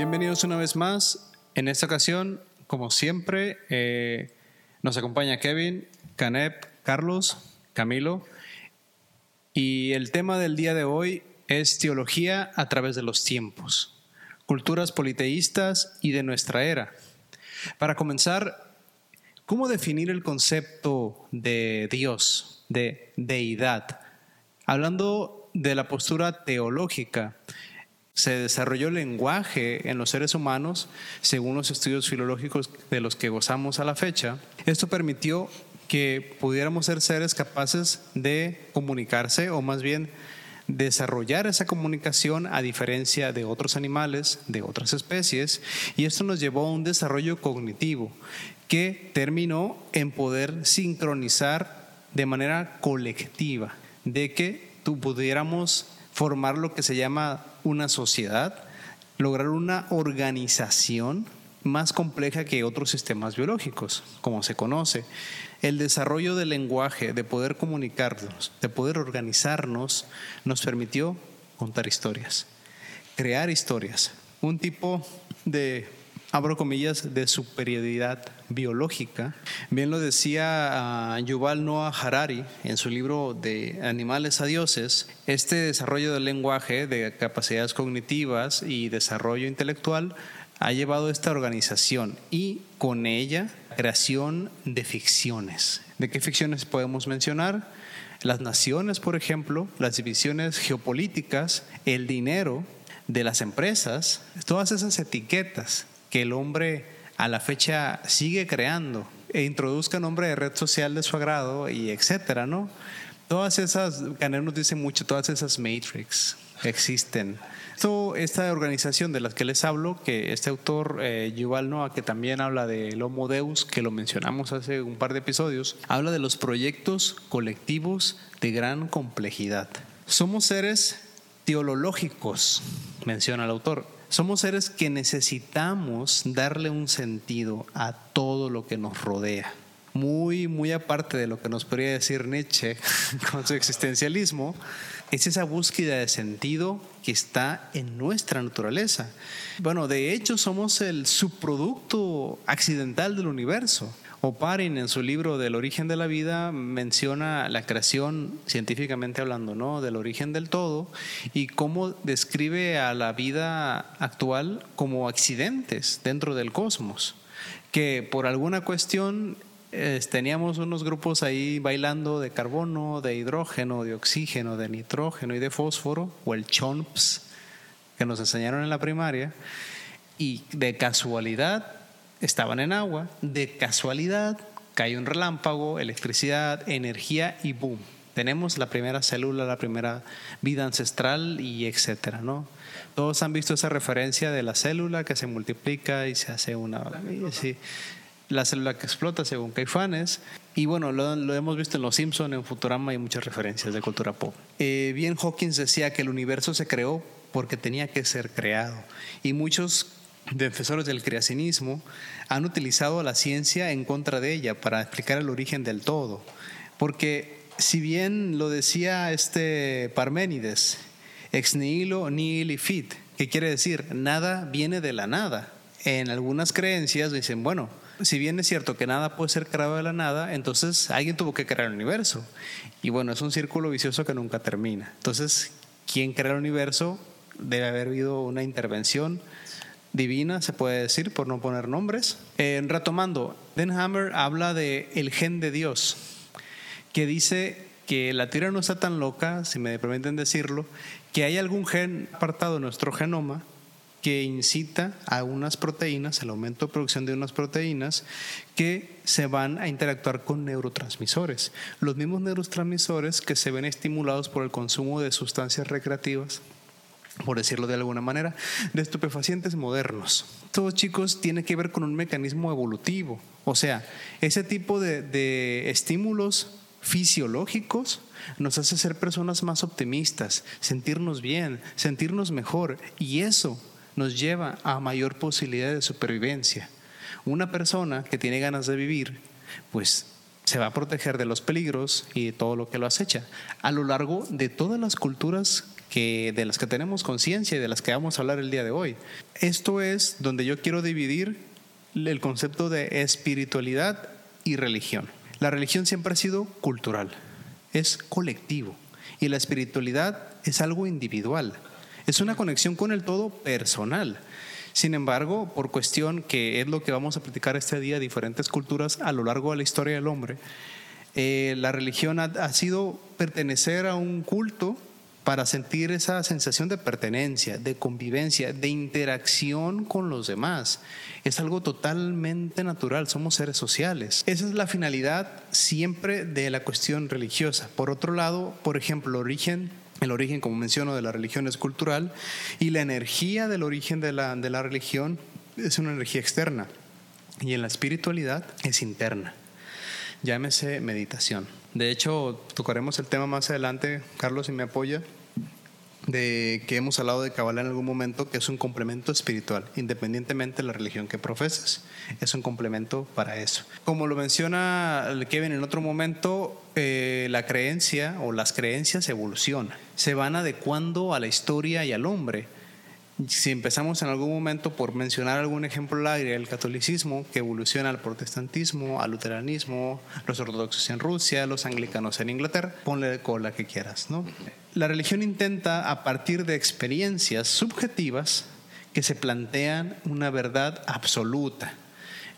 Bienvenidos una vez más. En esta ocasión, como siempre, eh, nos acompaña Kevin, Canep, Carlos, Camilo. Y el tema del día de hoy es teología a través de los tiempos, culturas politeístas y de nuestra era. Para comenzar, ¿cómo definir el concepto de Dios, de deidad? Hablando de la postura teológica, se desarrolló el lenguaje en los seres humanos según los estudios filológicos de los que gozamos a la fecha. Esto permitió que pudiéramos ser seres capaces de comunicarse o más bien desarrollar esa comunicación a diferencia de otros animales, de otras especies, y esto nos llevó a un desarrollo cognitivo que terminó en poder sincronizar de manera colectiva, de que tú pudiéramos formar lo que se llama una sociedad, lograr una organización más compleja que otros sistemas biológicos, como se conoce. El desarrollo del lenguaje, de poder comunicarnos, de poder organizarnos, nos permitió contar historias, crear historias, un tipo de abro comillas, de superioridad biológica. Bien lo decía uh, Yuval Noah Harari en su libro de Animales a Dioses, este desarrollo del lenguaje, de capacidades cognitivas y desarrollo intelectual ha llevado esta organización y con ella creación de ficciones. ¿De qué ficciones podemos mencionar? Las naciones, por ejemplo, las divisiones geopolíticas, el dinero de las empresas, todas esas etiquetas que el hombre a la fecha sigue creando e introduzca nombre de red social de su agrado y etcétera, ¿no? Todas esas, Caner nos dice mucho, todas esas matrix existen. Esto, esta organización de las que les hablo, que este autor, eh, Yuval Noah, que también habla del Homo Deus, que lo mencionamos hace un par de episodios, habla de los proyectos colectivos de gran complejidad. Somos seres teológicos, menciona el autor somos seres que necesitamos darle un sentido a todo lo que nos rodea. Muy, muy aparte de lo que nos podría decir Nietzsche con su existencialismo, es esa búsqueda de sentido que está en nuestra naturaleza. Bueno, de hecho somos el subproducto accidental del universo. Oparin en su libro del origen de la vida menciona la creación científicamente hablando, ¿no? Del origen del todo y cómo describe a la vida actual como accidentes dentro del cosmos, que por alguna cuestión teníamos unos grupos ahí bailando de carbono, de hidrógeno, de oxígeno, de nitrógeno y de fósforo, o el CHOMPS que nos enseñaron en la primaria, y de casualidad estaban en agua, de casualidad cayó un relámpago, electricidad, energía y boom. Tenemos la primera célula, la primera vida ancestral y etcétera, ¿no? Todos han visto esa referencia de la célula que se multiplica y se hace una... la célula que explota según Caifanes. Y bueno, lo, hemos visto en Los Simpson, en Futurama y muchas referencias de cultura pop. Eh, bien Hawkins decía que el universo se creó porque tenía que ser creado. Y muchos defensores del creacionismo han utilizado la ciencia en contra de ella para explicar el origen del todo. Porque si bien lo decía este Parménides, ex nihilo nihil fit, que quiere decir nada viene de la nada. En algunas creencias dicen, bueno, si bien es cierto que nada puede ser creado de la nada, entonces alguien tuvo que crear el universo. Y bueno, es un círculo vicioso que nunca termina. Entonces, ¿quién crea el universo? Debe haber habido una intervención divina, se puede decir, por no poner nombres. Retomando, Den Hammer habla de el gen de Dios, que dice que la tierra no está tan loca, si me permiten decirlo, que hay algún gen apartado de nuestro genoma que incita a unas proteínas, el aumento de producción de unas proteínas que se van a interactuar con neurotransmisores. Los mismos neurotransmisores que se ven estimulados por el consumo de sustancias recreativas por decirlo de alguna manera, de estupefacientes modernos. Todo, chicos, tiene que ver con un mecanismo evolutivo. O sea, ese tipo de, estímulos fisiológicos nos hace ser personas más optimistas, sentirnos bien, sentirnos mejor. Y eso nos lleva a mayor posibilidad de supervivencia. Una persona que tiene ganas de vivir, pues se va a proteger de los peligros y de todo lo que lo acecha. A lo largo de todas las culturas que, de las que tenemos conciencia y de las que vamos a hablar el día de hoy. Esto es donde yo quiero dividir el concepto de espiritualidad y religión. La religión siempre ha sido cultural, es colectivo y la espiritualidad es algo individual, es una conexión con el todo personal. Sin embargo, por cuestión que es lo que vamos a platicar este día, diferentes culturas a lo largo de la historia del hombre, eh, la religión ha sido pertenecer a un culto para sentir esa sensación de pertenencia, de convivencia, de interacción con los demás. Es algo totalmente natural, somos seres sociales. Esa es la finalidad siempre de la cuestión religiosa. Por otro lado, por ejemplo, origen, el origen, como menciono, de la religión es cultural y la energía del origen de la, de la religión es una energía externa y en la espiritualidad es interna. Llámese meditación. De hecho, tocaremos el tema más adelante, Carlos, si me apoya, de que hemos hablado de Kabbalah en algún momento, que es un complemento espiritual, independientemente de la religión que profeses. Es un complemento para eso. Como lo menciona Kevin en otro momento, eh, la creencia o las creencias evolucionan, se van adecuando a la historia y al hombre si empezamos en algún momento por mencionar algún ejemplo al aire, el catolicismo que evoluciona al protestantismo, al luteranismo, los ortodoxos en Rusia, los anglicanos en Inglaterra, ponle cola que quieras, ¿no? La religión intenta a partir de experiencias subjetivas que se plantean una verdad absoluta.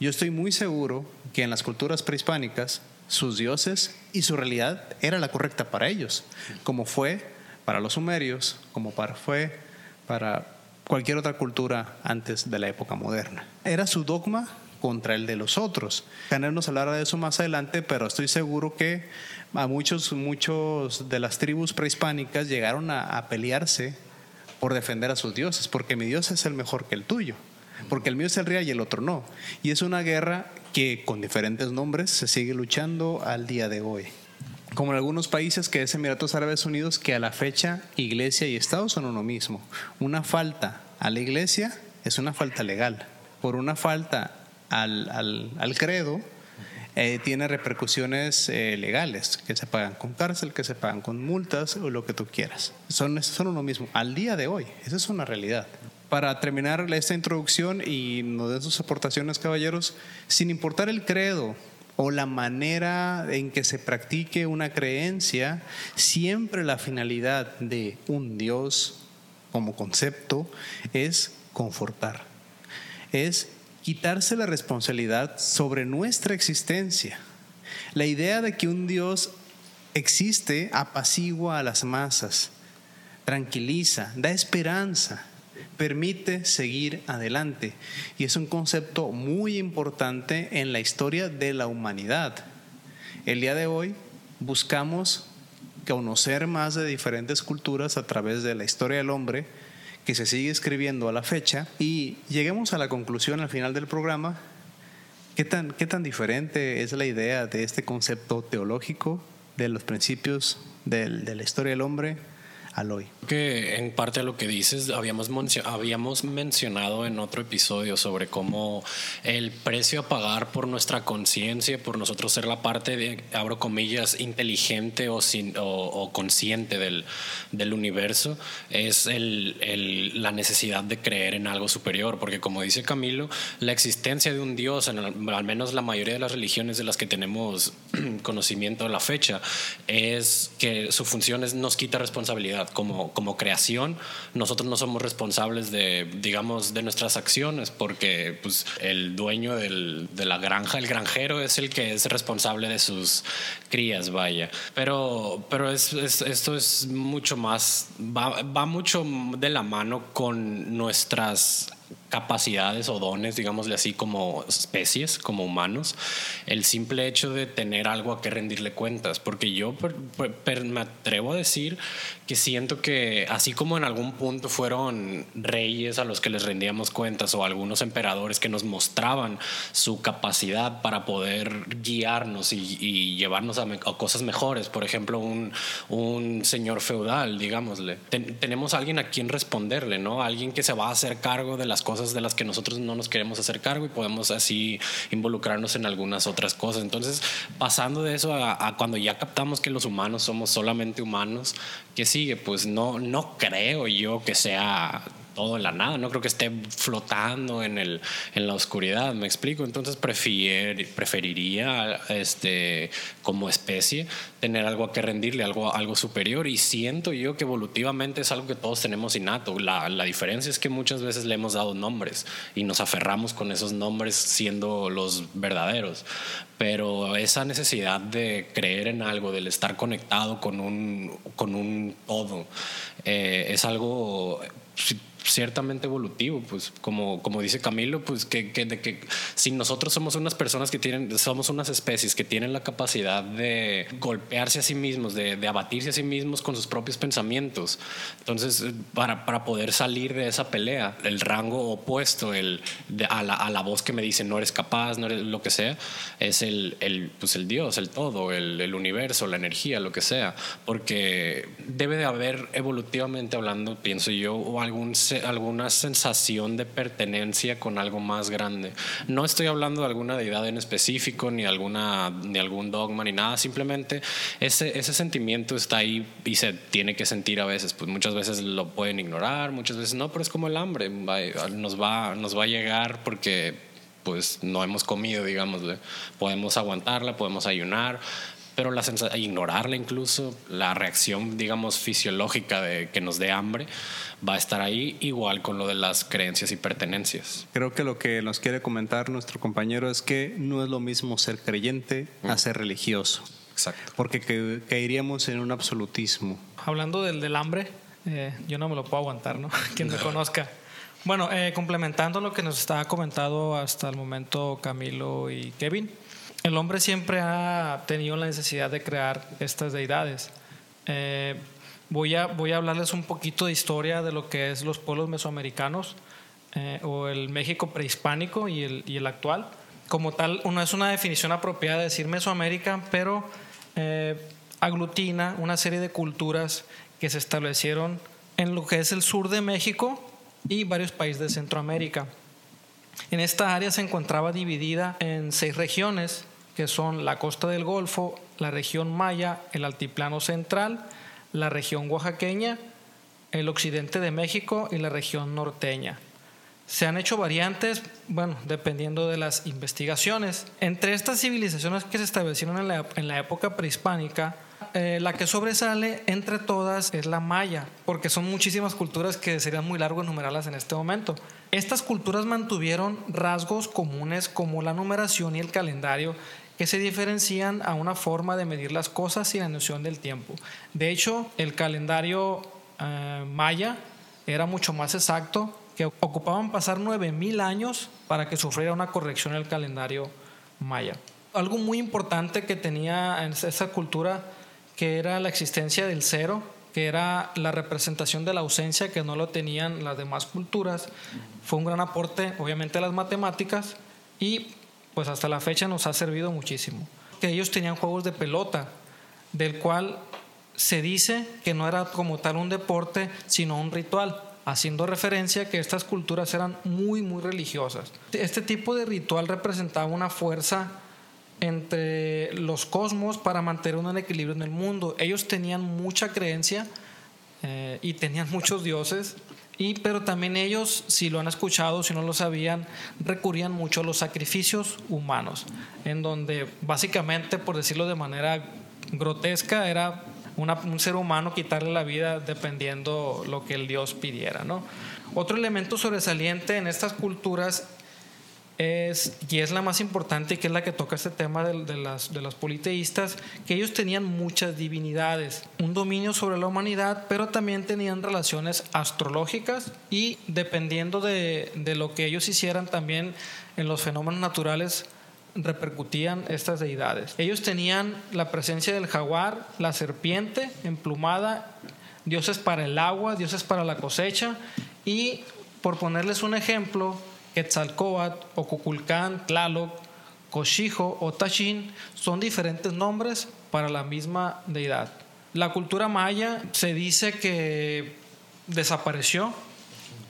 Yo estoy muy seguro que en las culturas prehispánicas sus dioses y su realidad era la correcta para ellos, como fue para los sumerios, como para, fue para cualquier otra cultura antes de la época moderna. Era su dogma contra el de los otros. Caner nos hablará de eso más adelante, pero estoy seguro que a muchos, muchos de las tribus prehispánicas llegaron a, a pelearse por defender a sus dioses, porque mi dios es el mejor que el tuyo, porque el mío es el real y el otro no. Y es una guerra que con diferentes nombres se sigue luchando al día de hoy como en algunos países que es Emiratos Árabes Unidos, que a la fecha iglesia y Estado son uno mismo. Una falta a la iglesia es una falta legal. Por una falta al, al, credo, eh, tiene repercusiones eh, legales que se pagan con cárcel, que se pagan con multas o lo que tú quieras. Son, son uno mismo. Al día de hoy, esa es una realidad. Para terminar esta introducción y no de sus aportaciones, caballeros, sin importar el credo, o la manera en que se practique una creencia, siempre la finalidad de un Dios como concepto es confortar, es quitarse la responsabilidad sobre nuestra existencia. La idea de que un Dios existe apacigua a las masas, tranquiliza, da esperanza permite seguir adelante. Y es un concepto muy importante en la historia de la humanidad. El día de hoy buscamos conocer más de diferentes culturas a través de la historia del hombre que se sigue escribiendo a la fecha y lleguemos a la conclusión al final del programa. ¿Qué tan, qué tan diferente es la idea de este concepto teológico de los principios de la historia del hombre hoy. Que en parte a lo que dices, habíamos, habíamos mencionado en otro episodio sobre cómo el precio a pagar por nuestra conciencia, por nosotros ser la parte de, abro comillas, inteligente o, sin, o, consciente del, del, universo, es el, el, la necesidad de creer en algo superior, porque como dice Camilo, la existencia de un Dios, en al menos la mayoría de las religiones de las que tenemos conocimiento a la fecha, es que su función es nos quita responsabilidad como, como creación, nosotros no somos responsables de, digamos, de nuestras acciones, porque pues, el dueño del, de la granja, el granjero, es el que es responsable de sus crías, vaya. Pero, pero es, esto es mucho más, va, va mucho de la mano con nuestras capacidades o dones, digámosle así, como especies, como humanos, el simple hecho de tener algo a que rendirle cuentas, porque yo me atrevo a decir que siento que así como en algún punto fueron reyes a los que les rendíamos cuentas o algunos emperadores que nos mostraban su capacidad para poder guiarnos y, llevarnos a, cosas mejores, por ejemplo, un, señor feudal, digámosle, tenemos alguien a quien responderle, ¿no? Alguien que se va a hacer cargo de las cosas cosas de las que nosotros no nos queremos hacer cargo y podemos así involucrarnos en algunas otras cosas. Entonces, pasando de eso a, a cuando ya captamos que los humanos somos solamente humanos, ¿qué sigue? Pues no, no creo yo que sea todo en la nada, no creo que esté flotando en, el, en la oscuridad, me explico. Entonces preferiría este, como especie tener algo a que rendirle, algo, algo superior. Y siento yo que evolutivamente es algo que todos tenemos innato. La, la diferencia es que muchas veces le hemos dado nombres y nos aferramos con esos nombres siendo los verdaderos. Pero esa necesidad de creer en algo, del estar conectado con un, con un todo, eh, es algo ciertamente evolutivo, pues como, como dice Camilo, pues que, que, de que si nosotros somos unas personas que tienen, somos unas especies que tienen la capacidad de golpearse a sí mismos, de, de abatirse a sí mismos con sus propios pensamientos, entonces para, para poder salir de esa pelea, el rango opuesto el, a, la, a, la, voz que me dice no eres capaz, no eres lo que sea, es el, el, pues el Dios, el todo, el, el universo, la energía, lo que sea, porque debe de haber evolutivamente hablando, pienso yo, o algún alguna sensación de pertenencia con algo más grande. No estoy hablando de alguna deidad en específico, ni, alguna, ni algún dogma, ni nada. Simplemente ese, ese sentimiento está ahí y se tiene que sentir a veces. Pues muchas veces lo pueden ignorar, muchas veces no, pero es como el hambre. Nos va, nos va a llegar porque pues no hemos comido, digamos. Podemos aguantarla, podemos ayunar, pero la ignorarla incluso, la reacción, digamos, fisiológica de que nos dé hambre, va a estar ahí igual con lo de las creencias y pertenencias. Creo que lo que nos quiere comentar nuestro compañero es que no es lo mismo ser creyente a mm. ser religioso. Exacto. Porque caeríamos en un absolutismo. Hablando del, del hambre, eh, yo no me lo puedo aguantar, ¿no? Quien me conozca. Bueno, eh, complementando lo que nos estaba comentado hasta el momento Camilo y Kevin, el hombre siempre ha tenido la necesidad de crear estas deidades. Eh, voy, a, voy a hablarles un poquito de historia de lo que es los pueblos mesoamericanos eh, o el México prehispánico y el, y el, actual. Como tal, no es una definición apropiada de decir Mesoamérica, pero eh, aglutina una serie de culturas que se establecieron en lo que es el sur de México y varios países de Centroamérica. En esta área se encontraba dividida en seis regiones, que son la costa del Golfo, la región Maya, el altiplano central, la región oaxaqueña, el occidente de México y la región norteña. Se han hecho variantes, bueno, dependiendo de las investigaciones. Entre estas civilizaciones que se establecieron en la, en la época prehispánica, eh, la que sobresale entre todas es la maya, porque son muchísimas culturas que serían muy largo enumerarlas en este momento. Estas culturas mantuvieron rasgos comunes como la numeración y el calendario que se diferencian a una forma de medir las cosas y la noción del tiempo. De hecho, el calendario eh, maya era mucho más exacto, que ocupaban pasar 9000 años para que sufriera una corrección el calendario maya. Algo muy importante que tenía en esa cultura que era la existencia del cero, que era la representación de la ausencia que no lo tenían las demás culturas. Fue un gran aporte, obviamente, a las matemáticas y pues hasta la fecha nos ha servido muchísimo. Que ellos tenían juegos de pelota, del cual se dice que no era como tal un deporte, sino un ritual, haciendo referencia a que estas culturas eran muy, muy religiosas. Este tipo de ritual representaba una fuerza entre los cosmos para mantener un equilibrio en el mundo. Ellos tenían mucha creencia eh, y tenían muchos dioses y, pero también ellos, si lo han escuchado, si no lo sabían, recurrían mucho a los sacrificios humanos, en donde básicamente, por decirlo de manera grotesca, era un ser humano quitarle la vida dependiendo lo que el Dios pidiera. ¿no? Otro elemento sobresaliente en estas culturas es, y es la más importante, que es la que toca este tema de, las, de los politeístas, que ellos tenían muchas divinidades, un dominio sobre la humanidad, pero también tenían relaciones astrológicas y dependiendo de, de lo que ellos hicieran también en los fenómenos naturales, repercutían estas deidades. Ellos tenían la presencia del jaguar, la serpiente emplumada, dioses para el agua, dioses para la cosecha y, por ponerles un ejemplo, Quetzalcóatl, Ocuculcán, Tlaloc, Cochijo o Tachin son diferentes nombres para la misma deidad. La cultura maya se dice que desapareció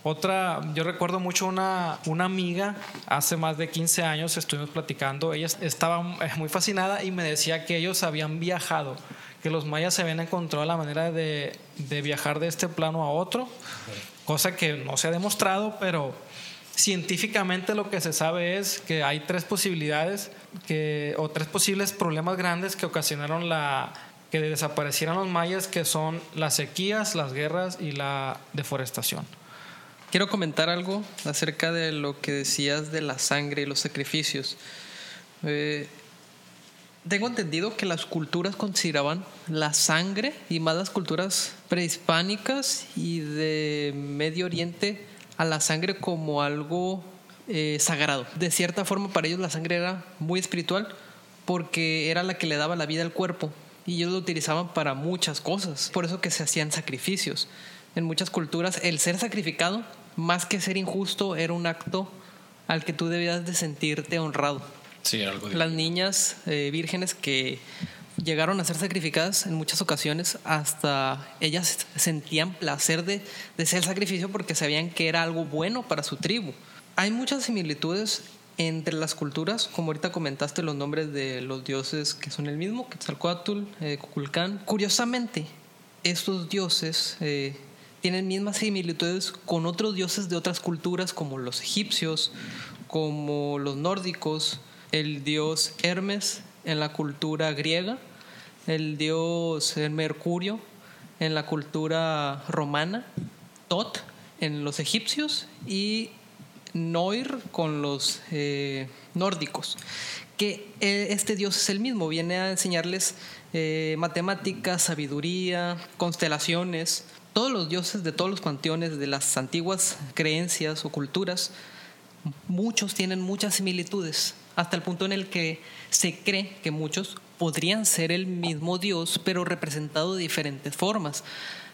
Otra, yo recuerdo mucho una, una amiga, hace más de 15 años estuvimos platicando, ella estaba muy fascinada y me decía que ellos habían viajado, que los mayas se habían encontrado la manera de, de viajar de este plano a otro, cosa que no se ha demostrado, pero científicamente lo que se sabe es que hay tres posibilidades que, o tres posibles problemas grandes que ocasionaron la que desaparecieran los mayas, que son las sequías, las guerras y la deforestación. Quiero comentar algo acerca de lo que decías de la sangre y los sacrificios. Eh, tengo entendido que las culturas consideraban la sangre, y más las culturas prehispánicas y de Medio Oriente, a la sangre como algo eh, sagrado. De cierta forma para ellos la sangre era muy espiritual porque era la que le daba la vida al cuerpo y ellos lo utilizaban para muchas cosas. Por eso que se hacían sacrificios. En muchas culturas el ser sacrificado, más que ser injusto, era un acto al que tú debías de sentirte honrado. Sí, algo Las niñas eh, vírgenes que llegaron a ser sacrificadas en muchas ocasiones, hasta ellas sentían placer de, de ser sacrificio porque sabían que era algo bueno para su tribu. Hay muchas similitudes entre las culturas, como ahorita comentaste los nombres de los dioses que son el mismo, Quetzalcoatl, eh. Curiosamente, estos dioses eh, tienen mismas similitudes con otros dioses de otras culturas, como los egipcios, como los nórdicos, el dios Hermes en la cultura griega, el dios Mercurio en la cultura romana, Tot en los egipcios y Noir con los eh, nórdicos. Que eh, este dios es el mismo, viene a enseñarles eh, matemáticas, sabiduría, constelaciones. Todos los dioses de todos los panteones de las antiguas creencias o culturas, muchos tienen muchas similitudes hasta el punto en el que se cree que muchos podrían ser el mismo Dios, pero representado de diferentes formas.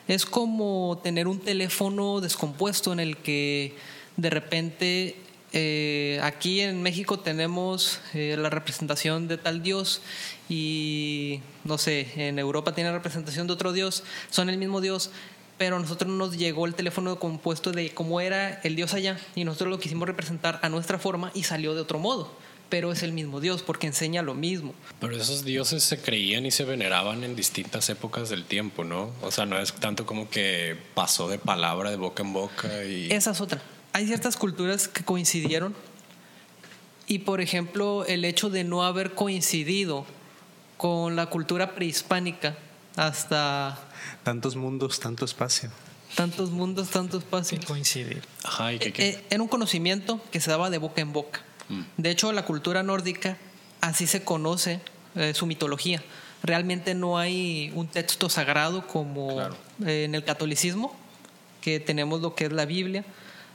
Es como tener un teléfono descompuesto en el que de repente eh, aquí en México tenemos eh, la representación de tal Dios y no sé, en Europa tiene representación de otro Dios, son el mismo Dios, pero a nosotros nos llegó el teléfono compuesto de cómo era el Dios allá y nosotros lo quisimos representar a nuestra forma y salió de otro modo pero es el mismo Dios porque enseña lo mismo. Pero esos dioses se creían y se veneraban en distintas épocas del tiempo, ¿no? O sea, no es tanto como que pasó de palabra de boca en boca y... Esa es otra. Hay ciertas culturas que coincidieron y, por ejemplo, el hecho de no haber coincidido con la cultura prehispánica hasta... Tantos mundos, tanto espacio. Tantos mundos, tanto espacio. Sin coincidir. Ajá, ¿y qué, qué? Eh, Era un conocimiento que se daba de boca en boca. De hecho, la cultura nórdica, así se conoce eh, su mitología. Realmente no hay un texto sagrado como Claro. eh, en el catolicismo, que tenemos lo que es la Biblia.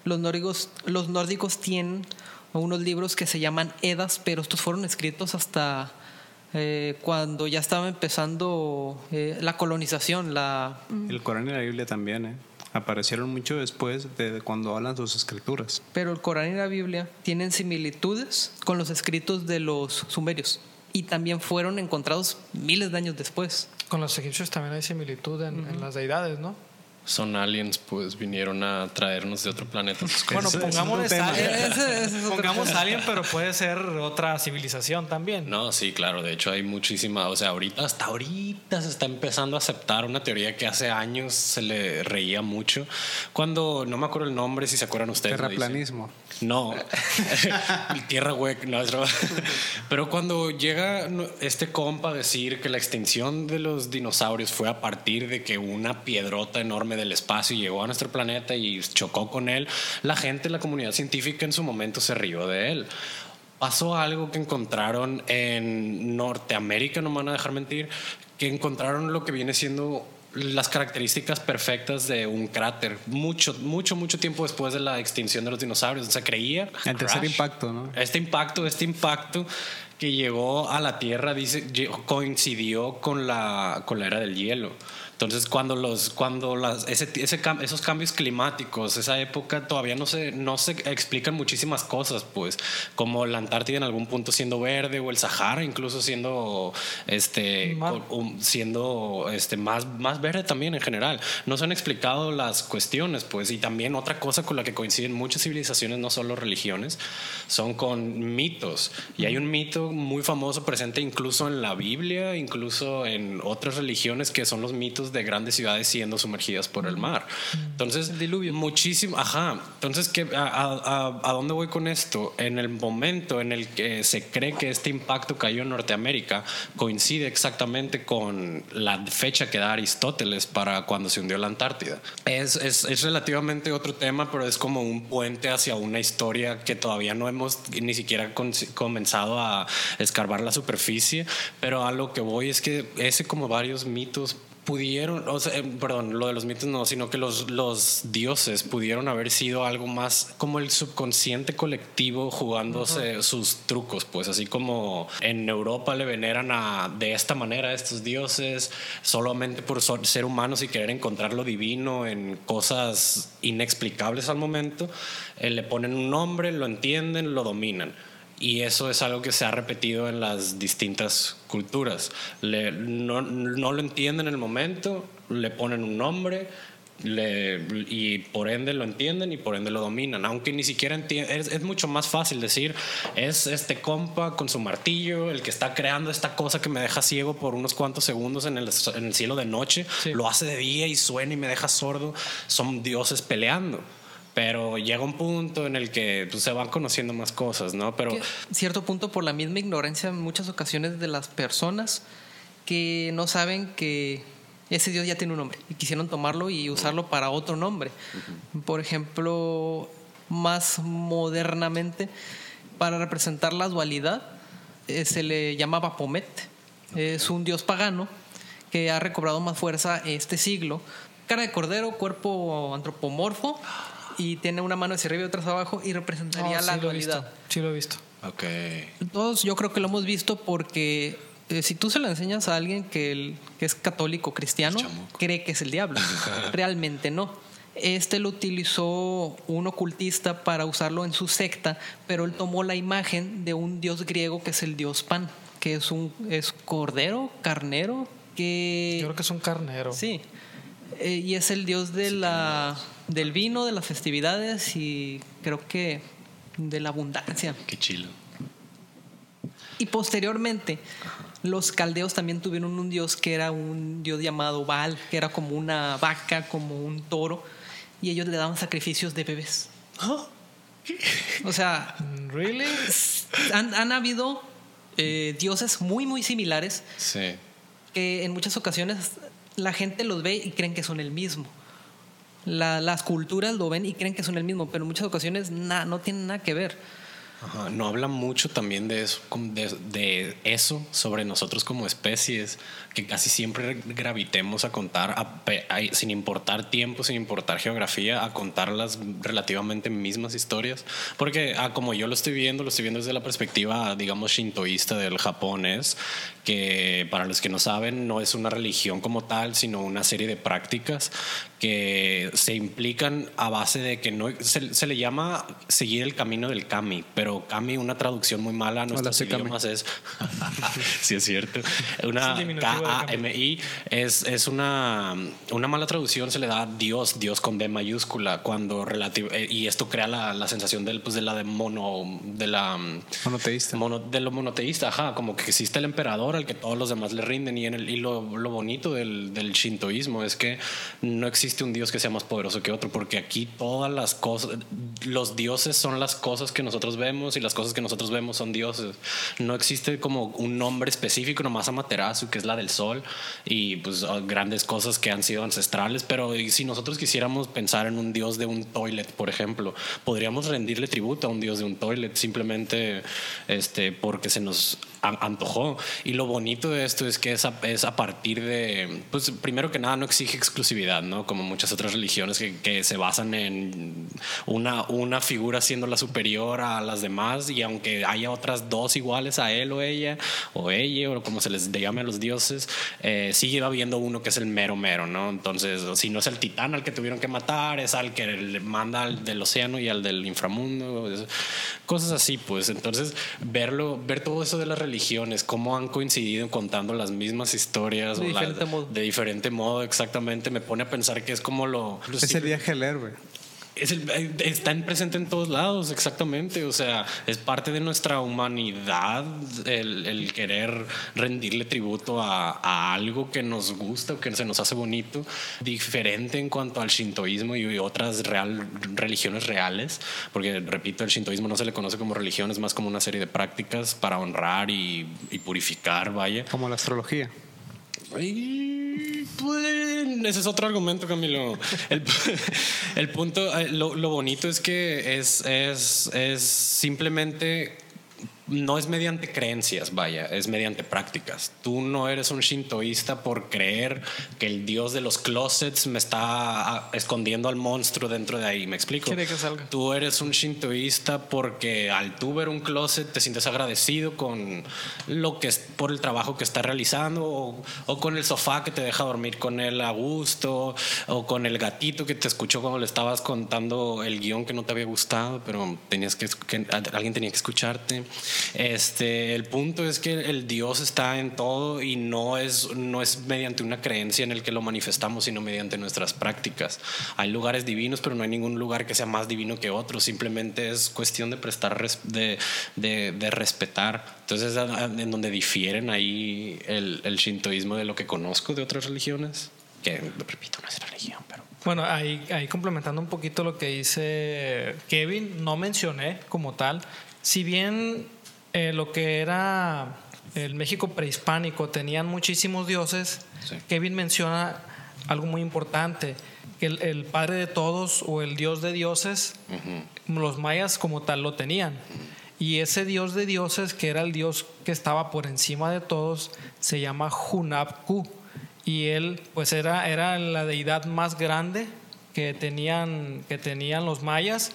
Los nórdicos, los nórdicos tienen unos libros que se llaman Edas, pero estos fueron escritos hasta eh, cuando ya estaba empezando eh, la colonización, la, El Corán y la Biblia también, ¿eh? Aparecieron mucho después de cuando hablan sus escrituras. pero el Corán y la Biblia tienen similitudes con los escritos de los sumerios y también fueron encontrados miles de años después. Con los egipcios también hay similitud en, en las deidades, ¿no? Son aliens, pues vinieron a traernos de otro planeta. Bueno, pongamos alien. Ese- ese es otro Pongamos tema. alien, pero puede ser otra civilización también. No, sí, claro. De hecho, hay muchísima. O sea, ahorita, hasta ahorita se está empezando a aceptar una teoría que hace años se le reía mucho. Cuando no me acuerdo el nombre, si se acuerdan ustedes. Terraplanismo. No, tierra hueca, no es. Pero cuando llega este compa a decir que la extinción de los dinosaurios fue a partir de que una piedrota enorme del espacio llegó a nuestro planeta y chocó con él, la gente, la comunidad científica en su momento se rió de él. Pasó algo que encontraron en Norteamérica, no me van a dejar mentir, que encontraron lo que viene siendo las características perfectas de un cráter mucho, mucho, mucho tiempo después de la extinción de los dinosaurios. Se creía El tercer impacto, ¿no? Este impacto, este impacto que llegó a la Tierra, dice, coincidió con la, con la era del hielo. Entonces, cuando, los, cuando las, ese, ese, esos cambios climáticos, esa época, todavía no se, no se explican muchísimas cosas, pues, como la Antártida en algún punto siendo verde o el Sahara incluso siendo, este, siendo este, más, más verde también en general. No se han explicado las cuestiones, pues, y también otra cosa con la que coinciden muchas civilizaciones, no solo religiones, son con mitos. Y hay un mito muy famoso presente incluso en la Biblia, incluso en otras religiones que son los mitos de grandes ciudades siendo sumergidas por el mar. Entonces, el diluvio. Muchísimo, ajá. Entonces, ¿qué, a, a, dónde voy con esto? En el momento en el que se cree que este impacto cayó en Norteamérica, coincide exactamente con la fecha que da Aristóteles para cuando se hundió la Antártida. Es, es, es relativamente otro tema, pero es como un puente hacia una historia que todavía no hemos ni siquiera comenzado a escarbar la superficie, pero a lo que voy es que ese como varios mitos pudieron, o sea, eh, perdón, lo de los mitos no, sino que los, los dioses pudieron haber sido algo más como el subconsciente colectivo jugándose sus trucos, pues así como en Europa le veneran a, de esta manera a estos dioses solamente por ser humanos y querer encontrar lo divino en cosas inexplicables al momento, eh, le ponen un nombre, lo entienden, lo dominan y eso es algo que se ha repetido en las distintas culturas. no, lo entienden en el momento, le ponen un nombre y por ende lo entienden y por ende lo dominan. Aunque ni siquiera entienden, es, mucho más fácil decir, es este compa con su martillo el que está creando esta cosa que me deja ciego por unos cuantos segundos en el, cielo de noche, lo hace de día y suena y me deja sordo. Son dioses peleando pero llega un punto en el que pues, se van conociendo más cosas, ¿no? Pero cierto punto por la misma ignorancia en muchas ocasiones de las personas que no saben que ese Dios ya tiene un nombre y quisieron tomarlo y usarlo para otro nombre. Por ejemplo, más modernamente, para representar la dualidad, eh, se le llamaba Pomet. Es un dios pagano que ha recobrado más fuerza este siglo. Cara de cordero, cuerpo antropomorfo y tiene una mano hacia arriba y otra hacia abajo y representaría la dualidad. Sí lo he visto. Ok. Todos yo creo que lo hemos visto porque eh, si tú se lo enseñas a alguien que, que es católico cristiano, cree que es el diablo. Realmente no. Este lo utilizó un ocultista para usarlo en su secta, pero él tomó la imagen de un dios griego que es el dios Pan, que es un es cordero, carnero, que yo creo que es un carnero. Sí. Eh, y es el dios de la del vino, de las festividades y creo que de la abundancia. Qué chilo. Y posteriormente, los caldeos también tuvieron un dios que era un dios llamado Baal, que era como una vaca, como un toro, y ellos le daban sacrificios de bebés. O sea, ¿really? han, han habido eh, dioses muy, muy similares. Sí. Que en muchas ocasiones la gente los ve y creen que son el mismo las culturas lo ven y creen que son el mismo, pero en muchas ocasiones no tienen nada que ver. No habla mucho también de eso, sobre nosotros como especies, que casi siempre gravitemos a contar, sin importar tiempo, sin importar geografía, a contar las relativamente mismas historias. Porque ah, como yo lo estoy viendo, lo estoy viendo desde la perspectiva, digamos, shintoísta del japonés, que para los que no saben, no es una religión como tal, sino una serie de prácticas que se implican a base de que no se, le llama seguir el camino del kami, pero kami, una traducción muy mala a nuestros idiomas es, sí es cierto, una K-A-M-I es, es una, una mala traducción, se le da Dios, Dios con D mayúscula, cuando relativo, eh, y esto crea la, la sensación del, pues, de la de mono, de la monoteísta. Mono, de lo monoteísta, ajá, como que existe el emperador al que todos los demás le rinden y, en el, y lo, lo bonito del, del shintoísmo es que no existe un Dios que sea más poderoso que otro, porque aquí todas las cosas, los dioses son las cosas que nosotros vemos y las cosas que nosotros vemos son dioses. No existe como un nombre específico, nomás Amaterasu, que es la del sol, y pues ah, grandes cosas que han sido ancestrales, pero si nosotros quisiéramos pensar en un dios de un toilet, por ejemplo, podríamos rendirle tributo a un dios de un toilet simplemente este, porque se nos antojó. Y lo bonito de esto es que es a, es a partir de, pues primero que nada no exige exclusividad, ¿no? Como muchas otras religiones que, que se basan en una, una figura siendo la superior a las demás y aunque haya otras dos iguales a él o ella o ella o como se les llame a los dioses, eh, sigue habiendo uno que es el mero mero, ¿no? Entonces, si no es el titán al que tuvieron que matar, es al que le manda al del océano y al del inframundo, cosas así, pues. Entonces, verlo, ver todo eso de las religiones, cómo han coincidido contando las mismas historias De o la- diferente modo. de diferente modo, exactamente, me pone a pensar que es como lo... Es el viaje al héroe. Es el- eh, está en presente en todos lados, exactamente. O sea, es parte de nuestra humanidad el, el querer rendirle tributo a, a algo que nos gusta o que se nos hace bonito, diferente en cuanto al shintoísmo y otras real, religiones reales, porque repito, el shintoísmo no se le conoce como religión, es más como una serie de prácticas para honrar y, y purificar, vaya. Como la astrología. Pues, ese es otro argumento, Camilo. El, punto, lo, lo bonito es que es, es, es simplemente, no es mediante creencias, vaya, es mediante prácticas. Tú no eres un shintoísta por creer que el dios de los closets me está ah, escondiendo al monstruo dentro de ahí, ¿me explico? Quiere que salga. Tú eres un shintoísta porque al tú ver un closet te sientes agradecido con lo que es por el trabajo que está realizando o, o con el sofá que te deja dormir con él a gusto o con el gatito que te escuchó cuando le estabas contando el guion que no te había gustado pero tenías que, que alguien tenía que escucharte este el punto es que el Dios está en todo y no es no es mediante una creencia en el que lo manifestamos sino mediante nuestras prácticas. Hay lugares divinos pero no hay ningún lugar que sea más divino que otro. Simplemente es cuestión de prestar res- de, de, de respetar. Entonces en donde difieren ahí el, el shintoísmo de lo que conozco de otras religiones que repito no es religión pero Bueno, ahí, ahí complementando un poquito lo que dice Kevin, no mencioné como tal, si bien eh, lo que era el México prehispánico tenían muchísimos dioses, Sí. Kevin menciona algo muy importante, que el, el padre de todos o el dios de dioses, los mayas como tal lo tenían. Y ese dios de dioses, que era el dios que estaba por encima de todos, se llama Hunabku. Y él, pues era, era la deidad más grande que tenían, que tenían los mayas.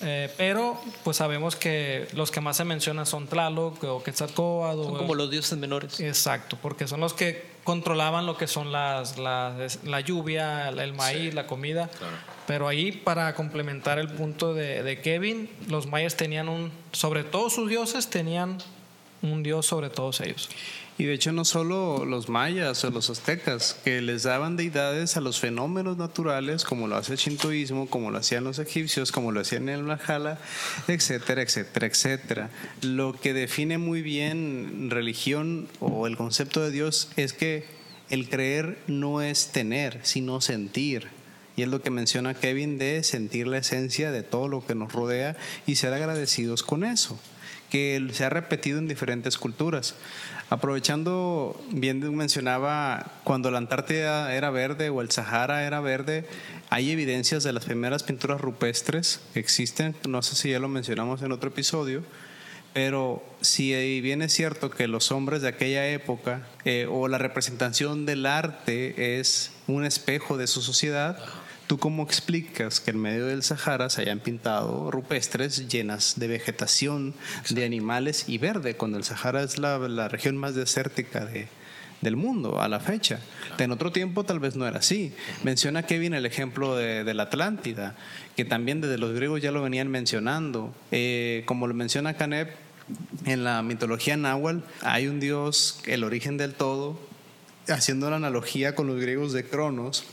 Eh, pero, pues sabemos que los que más se mencionan son Tlaloc o Quetzalcóatl. Son o- como los dioses menores. Exacto, porque son los que controlaban lo que son las, las- la lluvia, el maíz, la comida. Pero ahí, para complementar el punto de, de Kevin, los mayas tenían un, sobre todos sus dioses, tenían un dios sobre todos ellos. Y de hecho no solo los mayas o los aztecas, que les daban deidades a los fenómenos naturales, como lo hace el shintoísmo, como lo hacían los egipcios, como lo hacían en el Valhalla, etcétera, etcétera, etcétera. Lo que define muy bien religión o el concepto de Dios es que el creer no es tener, sino sentir. Y es lo que menciona Kevin de sentir la esencia de todo lo que nos rodea y ser agradecidos con eso, que se ha repetido en diferentes culturas. Aprovechando, bien mencionaba, cuando la Antártida era verde o el Sahara era verde, hay evidencias de las primeras pinturas rupestres que existen, no sé si ya lo mencionamos en otro episodio, pero si bien es cierto que los hombres de aquella época eh, o la representación del arte es un espejo de su sociedad, ¿tú cómo explicas que en medio del Sahara se hayan pintado rupestres llenas de vegetación, de animales y verde, cuando el Sahara es la, la región más desértica de, del mundo a la fecha. En otro tiempo tal vez no era así. Menciona Kevin el ejemplo de, de la Atlántida, que también desde los griegos ya lo venían mencionando. Eh, como lo menciona Canep, en la mitología náhuatl hay un dios, el origen del todo, haciendo la analogía con los griegos de Cronos,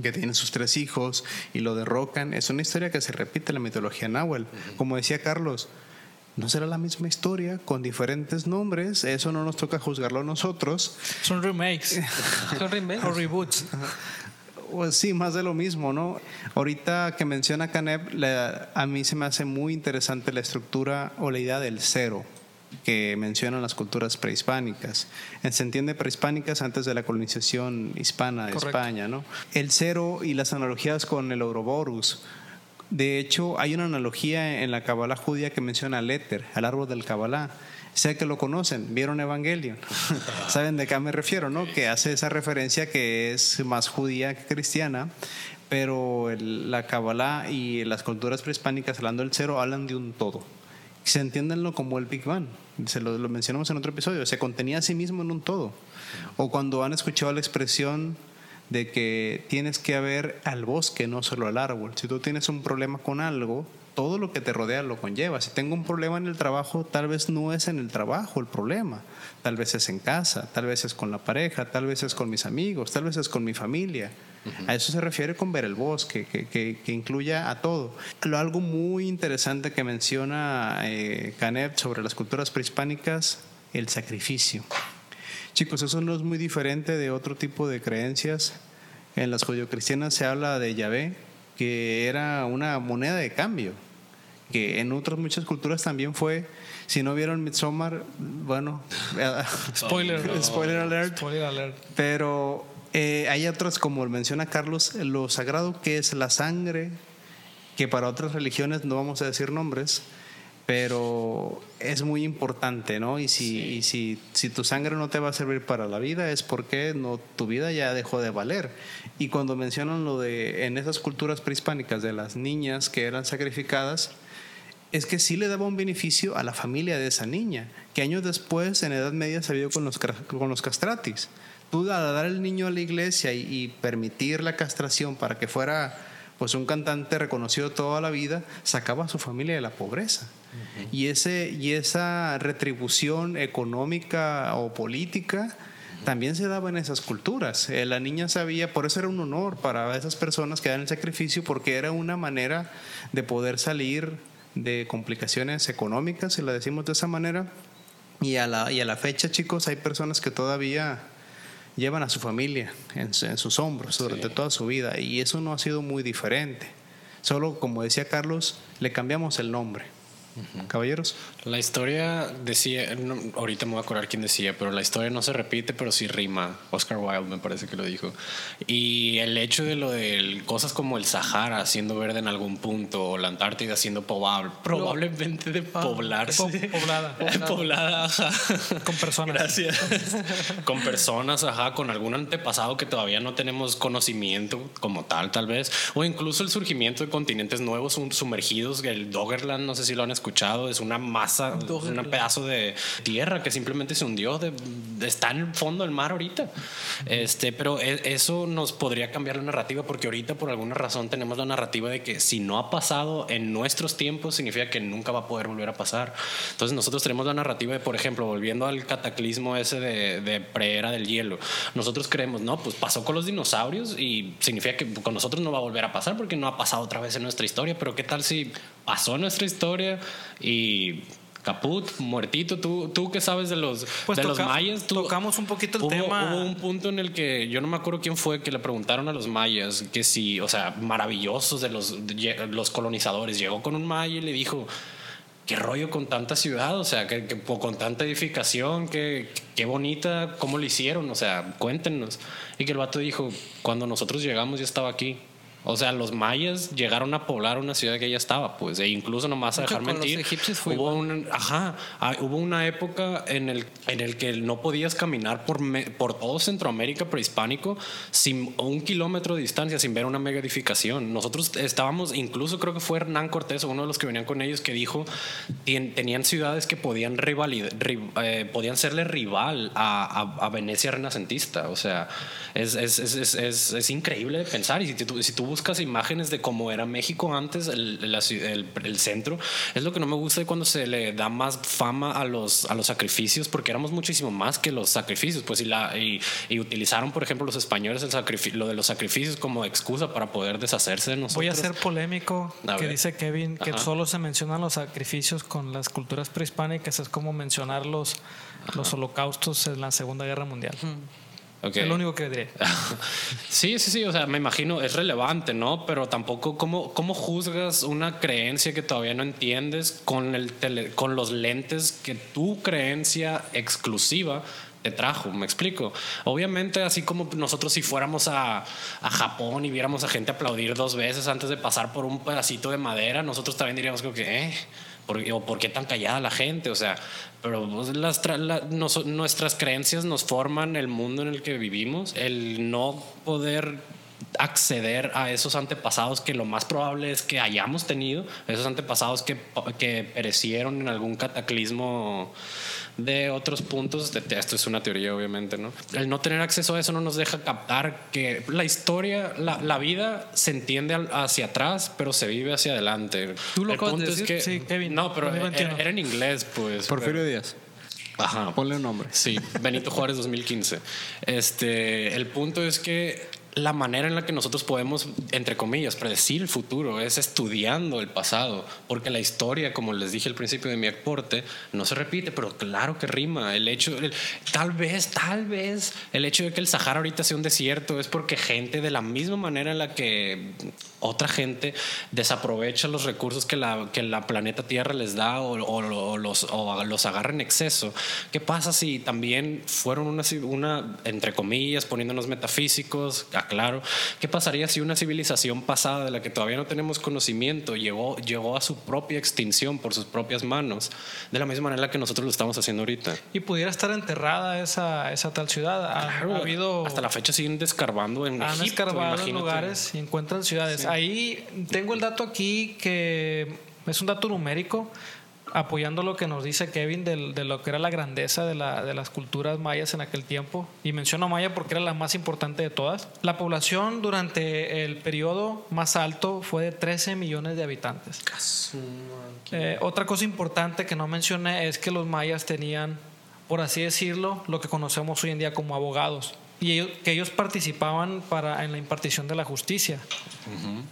que tienen sus tres hijos y lo derrocan. Es una historia que se repite en la mitología náhuatl. Como decía Carlos, no será la misma historia con diferentes nombres, eso no nos toca juzgarlo a nosotros. Son remakes Son remakes. o reboots. Pues sí, más de lo mismo, ¿no? Ahorita que menciona Canep, la- a mí se me hace muy interesante la estructura o la idea del cero que mencionan las culturas prehispánicas. Se entiende prehispánicas antes de la colonización hispana de Correcto. España, ¿no? El cero y las analogías con el Ouroboros. De hecho, hay una analogía en la Kabbalah judía que menciona al éter, al árbol del Kabbalah. Sé que lo conocen, vieron Evangelion. Saben de qué me refiero, ¿no? Que hace esa referencia que es más judía que cristiana, pero el- la Kabbalah y las culturas prehispánicas, hablando del cero, hablan de un todo. se entiéndanlo como el Big Bang. Se lo, mencionamos en otro episodio. Se contenía a sí mismo en un todo. O cuando han escuchado la expresión de que tienes que ver al bosque, no solo al árbol. Si tú tienes un problema con algo, todo lo que te rodea lo conlleva. Si tengo un problema en el trabajo, tal vez no es en el trabajo el problema, tal vez es en casa, tal vez es con la pareja, tal vez es con mis amigos, tal vez es con mi familia. A eso se refiere con ver el bosque, que, que, que incluya a todo. Lo, algo muy interesante que menciona eh, Canet sobre las culturas prehispánicas, el sacrificio. Chicos, eso no es muy diferente de otro tipo de creencias. En las judio-cristianas se habla de Yahvé, que era una moneda de cambio, que en otras muchas culturas también fue. Si no vieron Midsommar, bueno, Spoiler. spoiler alert. Spoiler alert. Pero eh, hay otras, como menciona Carlos, lo sagrado que es la sangre, que para otras religiones no vamos a decir nombres, pero es muy importante, ¿no? Y si, y si, si tu sangre no te va a servir para la vida es porque no, tu vida ya dejó de valer. Y cuando mencionan lo de en esas culturas prehispánicas de las niñas que eran sacrificadas, es que sí le daba un beneficio a la familia de esa niña, que años después, en Edad Media, se vio con los, con los castratis. Al dar el niño a la iglesia y, y permitir la castración para que fuera pues un cantante reconocido toda la vida, sacaba a su familia de la pobreza. y, ese, y esa retribución económica o política también se daba en esas culturas. Eh, la niña sabía, por eso era un honor para esas personas que dan el sacrificio, porque era una manera de poder salir de complicaciones económicas, si la decimos de esa manera. Y a la, y a la fecha, chicos, hay personas que todavía llevan a su familia en, en sus hombros durante toda su vida y eso no ha sido muy diferente. Solo, como decía Carlos, le cambiamos el nombre. Caballeros. La historia decía, no, ahorita me voy a acordar quién decía, pero la historia no se repite, pero sí rima. Oscar Wilde me parece que lo dijo. Y el hecho de lo de cosas como el Sahara siendo verde en algún punto o la Antártida siendo poblable, probablemente de poblarse. po- poblada. poblada, ajá. Con personas. Gracias. con personas, ajá, con algún antepasado que todavía no tenemos conocimiento como tal, tal vez. O incluso el surgimiento de continentes nuevos sumergidos. El Doggerland, no sé si lo han escuchado, es una masa, es un pedazo de tierra que simplemente se hundió. De, de- está en el fondo del mar ahorita. Este, pero e- eso nos podría cambiar la narrativa porque ahorita por alguna razón tenemos la narrativa de que si no ha pasado en nuestros tiempos significa que nunca va a poder volver a pasar. Entonces nosotros tenemos la narrativa de, por ejemplo, volviendo al cataclismo ese de, de preera del hielo, nosotros creemos, no, pues pasó con los dinosaurios y significa que con nosotros no va a volver a pasar porque no ha pasado otra vez en nuestra historia, pero ¿qué tal si pasó en nuestra historia y... Caput, muertito, tú, tú qué sabes de los, Pues de los toca- mayas. Tú, tocamos un poquito el hubo, tema. Hubo un punto en el que yo no me acuerdo quién fue que le preguntaron a los mayas que si, o sea, maravillosos de los, de los colonizadores. Llegó con un maya y le dijo, ¿qué rollo con tanta ciudad? O sea, que, que con tanta edificación, qué, qué bonita, cómo lo hicieron, o sea, cuéntenos. Y que el vato dijo, cuando nosotros llegamos ya estaba aquí. O sea, los mayas llegaron a poblar una ciudad que ya estaba, pues, e incluso nomás a dejar con los mentir. egipcios fue hubo un, ajá, ah, hubo una época en el, en el que no podías caminar por, me- por todo Centroamérica prehispánico sin un kilómetro de distancia, sin ver una mega edificación. Nosotros estábamos, incluso creo que fue Hernán Cortés, uno de los que venían con ellos, que dijo tien- tenían ciudades que podían rivalid- ri- eh, podían serle rival a, a- a Venecia renacentista. O sea, es, es, es, es, increíble de pensar. Y si si tú buscas imágenes de cómo era México antes, el, el- el centro, es lo que no me gusta de cuando se le da más fama a los, a los sacrificios, porque éramos muchísimo más que los sacrificios. Pues y, la, y, y utilizaron, por ejemplo, los españoles el lo de los sacrificios como excusa para poder deshacerse de nosotros. Voy a ser polémico, A que ver. dice Kevin que Ajá. solo se mencionan los sacrificios con las culturas prehispánicas, es como mencionar los, los holocaustos en la Segunda Guerra Mundial. Es lo único que diré. Sí, sí, sí, o sea, me imagino, es relevante, ¿no? Pero tampoco, ¿cómo, cómo juzgas una creencia que todavía no entiendes con, el tele- con los lentes que tu creencia exclusiva te trajo? ¿Me explico? Obviamente, así como nosotros si fuéramos a, a Japón y viéramos a gente aplaudir dos veces antes de pasar por un pedacito de madera, nosotros también diríamos como que, eh, ¿por, o ¿por qué tan callada la gente? O sea, pero las la- nos- nuestras creencias nos forman el mundo en el que vivimos. El no poder acceder a esos antepasados que lo más probable es que hayamos tenido, esos antepasados que, que perecieron en algún cataclismo de otros puntos. De, esto es una teoría, obviamente, ¿no? El no tener acceso a eso no nos deja captar que la historia, la, la vida se entiende hacia atrás, pero se vive hacia adelante. ¿Tú lo El punto decir? es que, sí, Kevin. No, pero No era, entiendo. era en inglés, pues. Porfirio Díaz. Ajá. Ponle un nombre. Sí, Benito Juárez 2015. Este, el punto es que la manera en la que nosotros podemos, entre comillas, predecir el futuro es estudiando el pasado, porque la historia, como les dije al principio de mi aporte, no se repite, pero claro que rima. El hecho, tal vez, tal vez, el hecho de que el Sahara ahorita sea un desierto es porque gente de la misma manera en la que otra gente desaprovecha los recursos que la, que la planeta Tierra les da o, o- o los, o los agarra en exceso. ¿Qué pasa si también fueron una, una entre comillas, poniéndonos metafísicos, aclaro, qué pasaría si una civilización pasada de la que todavía no tenemos conocimiento llegó, llegó a su propia extinción por sus propias manos, de la misma manera que nosotros lo estamos haciendo ahorita? Y pudiera estar enterrada esa, esa tal ciudad. Ha, Claro, ha habido. hasta la fecha siguen descarbando en Han Egipto, escarbado en lugares y encuentran ciudades. Ahí tengo el dato aquí que es un dato numérico apoyando lo que nos dice Kevin del- de, lo que era la grandeza de, la- de las culturas mayas en aquel tiempo. Y menciono Maya porque era la más importante de todas. La población durante el periodo más alto fue de 13 millones de habitantes. Eh, otra cosa importante que no mencioné es que los mayas tenían, por así decirlo, lo que conocemos hoy en día como abogados. Y ellos, que ellos participaban para, en la impartición de la justicia.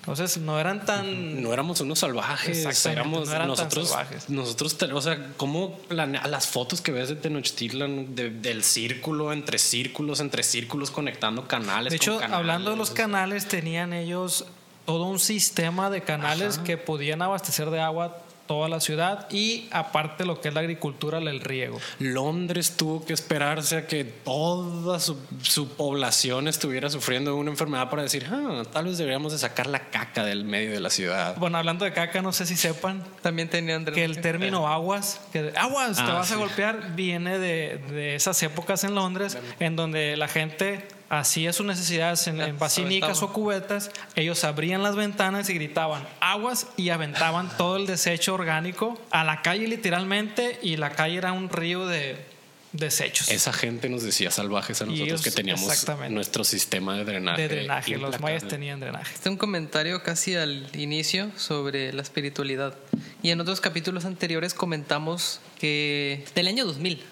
Entonces no eran tan... No éramos unos salvajes, éramos no nosotros, salvajes. nosotros, o sea, cómo planea las fotos que ves de Tenochtitlan, de- del círculo, entre círculos, entre círculos, conectando canales. De hecho, con canales. hablando de los canales, tenían ellos todo un sistema de canales que podían abastecer de agua toda la ciudad y aparte lo que es la agricultura, el riego. Londres tuvo que esperarse a que toda su, su población estuviera sufriendo una enfermedad para decir, ah, tal vez deberíamos de sacar la caca del medio de la ciudad. Bueno, hablando de caca, no sé si sepan, También tenían que el término aguas, que aguas, te Ah, vas a golpear, viene de, de esas épocas en Londres, en donde la gente hacía sus necesidades en, en o cubetas, ellos abrían las ventanas y gritaban aguas y aventaban todo el desecho orgánico a la calle literalmente y la calle era un río de desechos. Esa gente nos decía salvajes a nosotros ellos- que teníamos nuestro sistema de drenaje. de drenaje, los mayas tenían drenaje. Este un comentario casi al inicio sobre la espiritualidad. Y en otros capítulos anteriores comentamos que del año 2000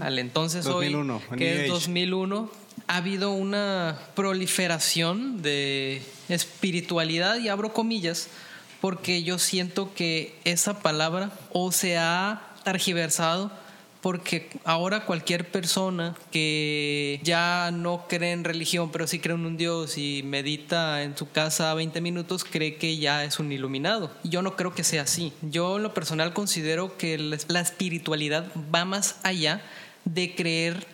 al entonces 2001, hoy, que es Age. 2001, ha habido una proliferación de espiritualidad y abro comillas porque yo siento que esa palabra o se ha targiversado porque ahora cualquier persona que ya no cree en religión, pero sí cree en un Dios y medita en su casa 20 minutos, cree que ya es un iluminado. Yo no creo que sea así. Yo en lo personal considero que la espiritualidad va más allá de creer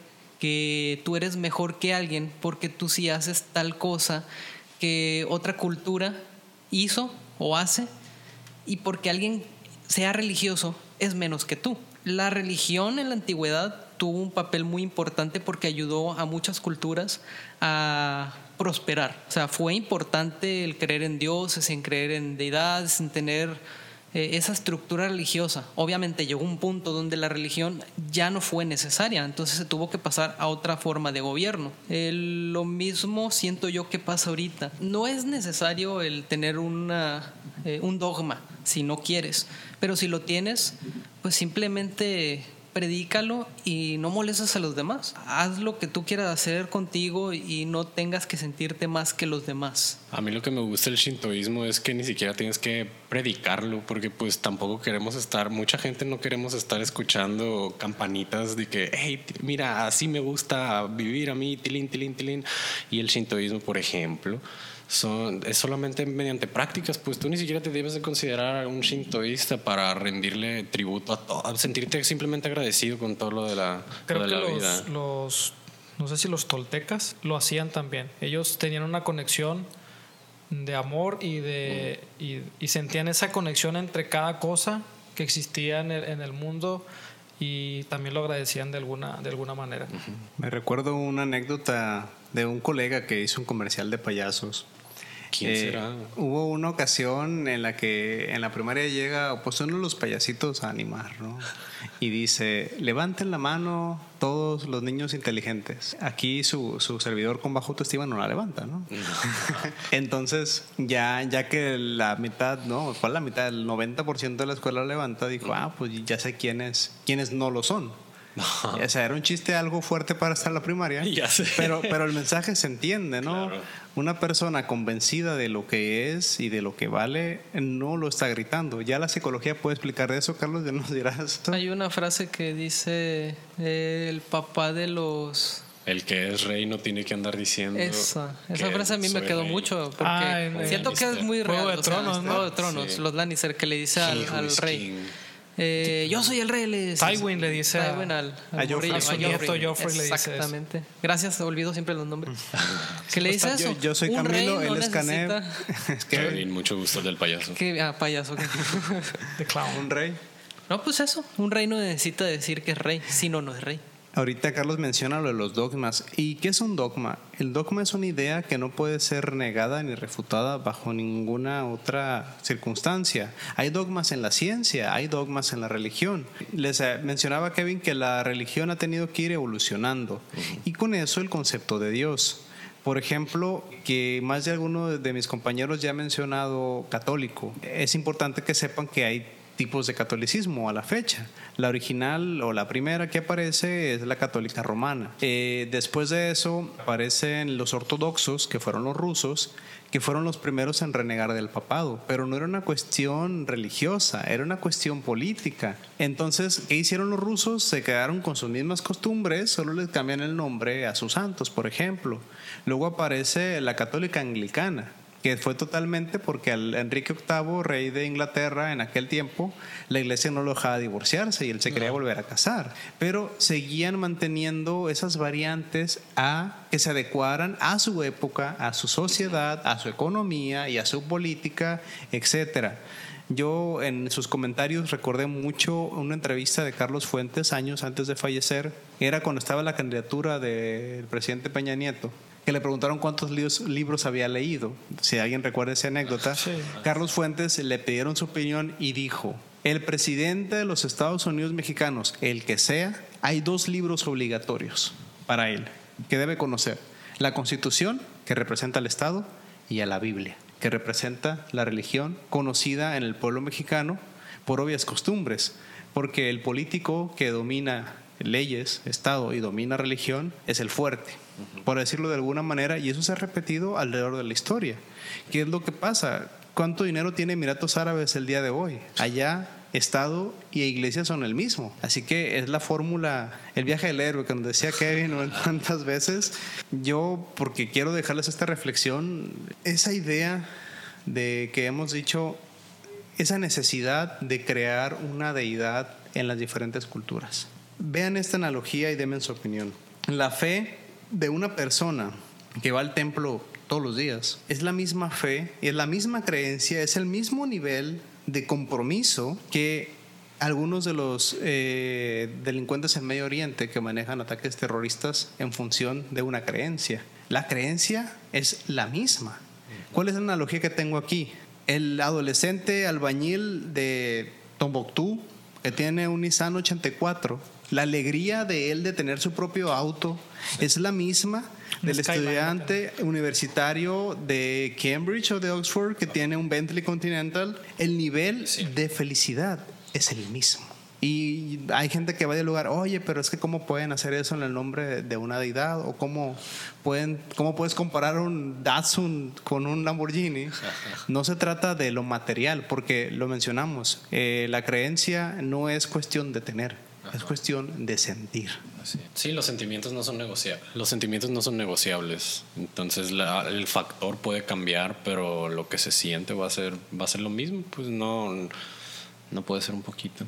que tú eres mejor que alguien porque tú sí haces tal cosa que otra cultura hizo o hace y porque alguien sea religioso es menos que tú. La religión en la antigüedad tuvo un papel muy importante porque ayudó a muchas culturas a prosperar. O sea, fue importante el creer en dioses, en creer en deidades, en tener eh, esa estructura religiosa. Obviamente llegó un punto donde la religión ya no fue necesaria, entonces se tuvo que pasar a otra forma de gobierno. Lo mismo siento yo que pasa ahorita. No es necesario el tener una, eh, un dogma si no quieres, pero si lo tienes, pues simplemente predícalo y no molestes a los demás. Haz lo que tú quieras hacer contigo y no tengas que sentirte más que los demás. A mí lo que me gusta del shintoísmo es que ni siquiera tienes que predicarlo, porque pues tampoco queremos estar, mucha gente no queremos estar escuchando campanitas de que, hey, mira, así me gusta vivir a mí, tilín, tilín, tilín. Y el shintoísmo, por ejemplo, son, es solamente mediante prácticas, pues tú ni siquiera te debes de considerar un shintoísta para rendirle tributo a todo, sentirte simplemente agradecido con todo lo de la, Creo lo de que la los, vida. los, no sé si los toltecas lo hacían también. Ellos tenían una conexión de amor y de y, y sentían esa conexión entre cada cosa que existía en el, en el mundo y también lo agradecían de alguna de alguna manera. Me recuerdo una anécdota de un colega que hizo un comercial de payasos ¿Quién Eh, será? Hubo una ocasión en la que en la primaria llega pues uno de los payasitos a animar, ¿no? Y dice, levanten la mano todos los niños inteligentes. Aquí su, su servidor con bajo autoestima no la levanta, ¿no? Entonces, ya, ya que la mitad, ¿no? ¿Cuál la mitad? El 90% de la escuela la levanta, dijo, ah, pues ya sé quiénes, quiénes no lo son. O sea, era un chiste algo fuerte para estar en la primaria. Ya sé. Pero, pero el mensaje se entiende, ¿no? Claro. Una persona convencida de lo que es y de lo que vale no lo está gritando. Ya la psicología puede explicar eso, Carlos, ya nos dirás. Hay una frase que dice eh, el papá de los... El que es rey no tiene que andar diciendo. Esa, esa frase a mí me quedó rey. mucho porque Ah, en- siento en que es muy Juego real. de o sea, Tronos, ¿no? Juego de Tronos, Sí. los Lannister que le dice al, rey. king. Eh, yo soy el rey, le dice. Tywin le dice a- Tywin al, al a Joffrey. A su nieto Joffrey le dice eso. Exactamente. Gracias, olvido siempre los nombres. que le dice eso. Yo, yo soy Un Camilo, él es Canet. Es que Kevin, mucho gusto el del payaso. que- ah, payaso. que- The Clown. un rey. no, pues eso. Un rey no necesita decir que es rey, si no, no es rey. Ahorita Carlos menciona lo de los dogmas. ¿Y qué es un dogma? El dogma es una idea que no puede ser negada ni refutada bajo ninguna otra circunstancia. Hay dogmas en la ciencia, hay dogmas en la religión. Les eh, mencionaba Kevin que la religión ha tenido que ir evolucionando y con eso el concepto de Dios. Por ejemplo, que más de alguno de mis compañeros ya ha mencionado católico. Es importante que sepan que hay tipos de catolicismo a la fecha. La original o la primera que aparece es la católica romana. Eh, después de eso aparecen los ortodoxos, que fueron los rusos, que fueron los primeros en renegar del papado, pero no era una cuestión religiosa, era una cuestión política. Entonces, ¿qué hicieron los rusos? Se quedaron con sus mismas costumbres, solo les cambian el nombre a sus santos, por ejemplo. Luego aparece la católica anglicana, que fue totalmente porque al Enrique VIII, rey de Inglaterra en aquel tiempo, la iglesia no lo dejaba divorciarse y él se quería volver a casar. Pero seguían manteniendo esas variantes a que se adecuaran a su época, a su sociedad, a su economía y a su política, etcétera. Yo en sus comentarios recordé mucho una entrevista de Carlos Fuentes años antes de fallecer. Era cuando estaba la candidatura del presidente Peña Nieto que le preguntaron cuántos libros, había leído. Si alguien recuerda esa anécdota, Sí. Carlos Fuentes le pidieron su opinión y dijo, el presidente de los Estados Unidos mexicanos, el que sea, hay dos libros obligatorios para él que debe conocer. La Constitución, que representa al Estado, y a la Biblia, que representa la religión conocida en el pueblo mexicano por obvias costumbres, porque el político que domina leyes, Estado y domina religión es el fuerte, por decirlo de alguna manera, y eso se ha repetido alrededor de la historia. ¿Qué es lo que pasa? ¿Cuánto dinero tiene Emiratos Árabes el día de hoy? Allá Estado y iglesia son el mismo. Así que es la fórmula, el viaje del héroe que nos decía Kevin tantas veces. Yo, porque quiero dejarles esta reflexión, esa idea de que hemos dicho, esa necesidad de crear una deidad en las diferentes culturas. Vean esta analogía y denme su opinión. La fe de una persona que va al templo todos los días es la misma fe, es la misma creencia, es el mismo nivel de compromiso que algunos de los eh, delincuentes en Medio Oriente que manejan ataques terroristas en función de una creencia. La creencia es la misma. ¿Cuál es la analogía que tengo aquí? El adolescente albañil de Tombuctú que tiene un Nissan 84, la alegría de él de tener su propio auto es la misma del estudiante universitario de Cambridge o de Oxford que tiene un Bentley Continental. El nivel Sí. de felicidad es el mismo. Y hay gente que va del lugar, oye, pero es que cómo pueden hacer eso en el nombre de una deidad o cómo pueden, cómo puedes comparar un Datsun con un Lamborghini. No se trata de lo material, porque lo mencionamos. eh, la creencia no es cuestión de tener, es cuestión de sentir. Sí, los sentimientos no son negociables. Los sentimientos no son negociables. Entonces la- el factor puede cambiar, pero lo que se siente va a ser va a ser lo mismo. Pues no no puede ser un poquito.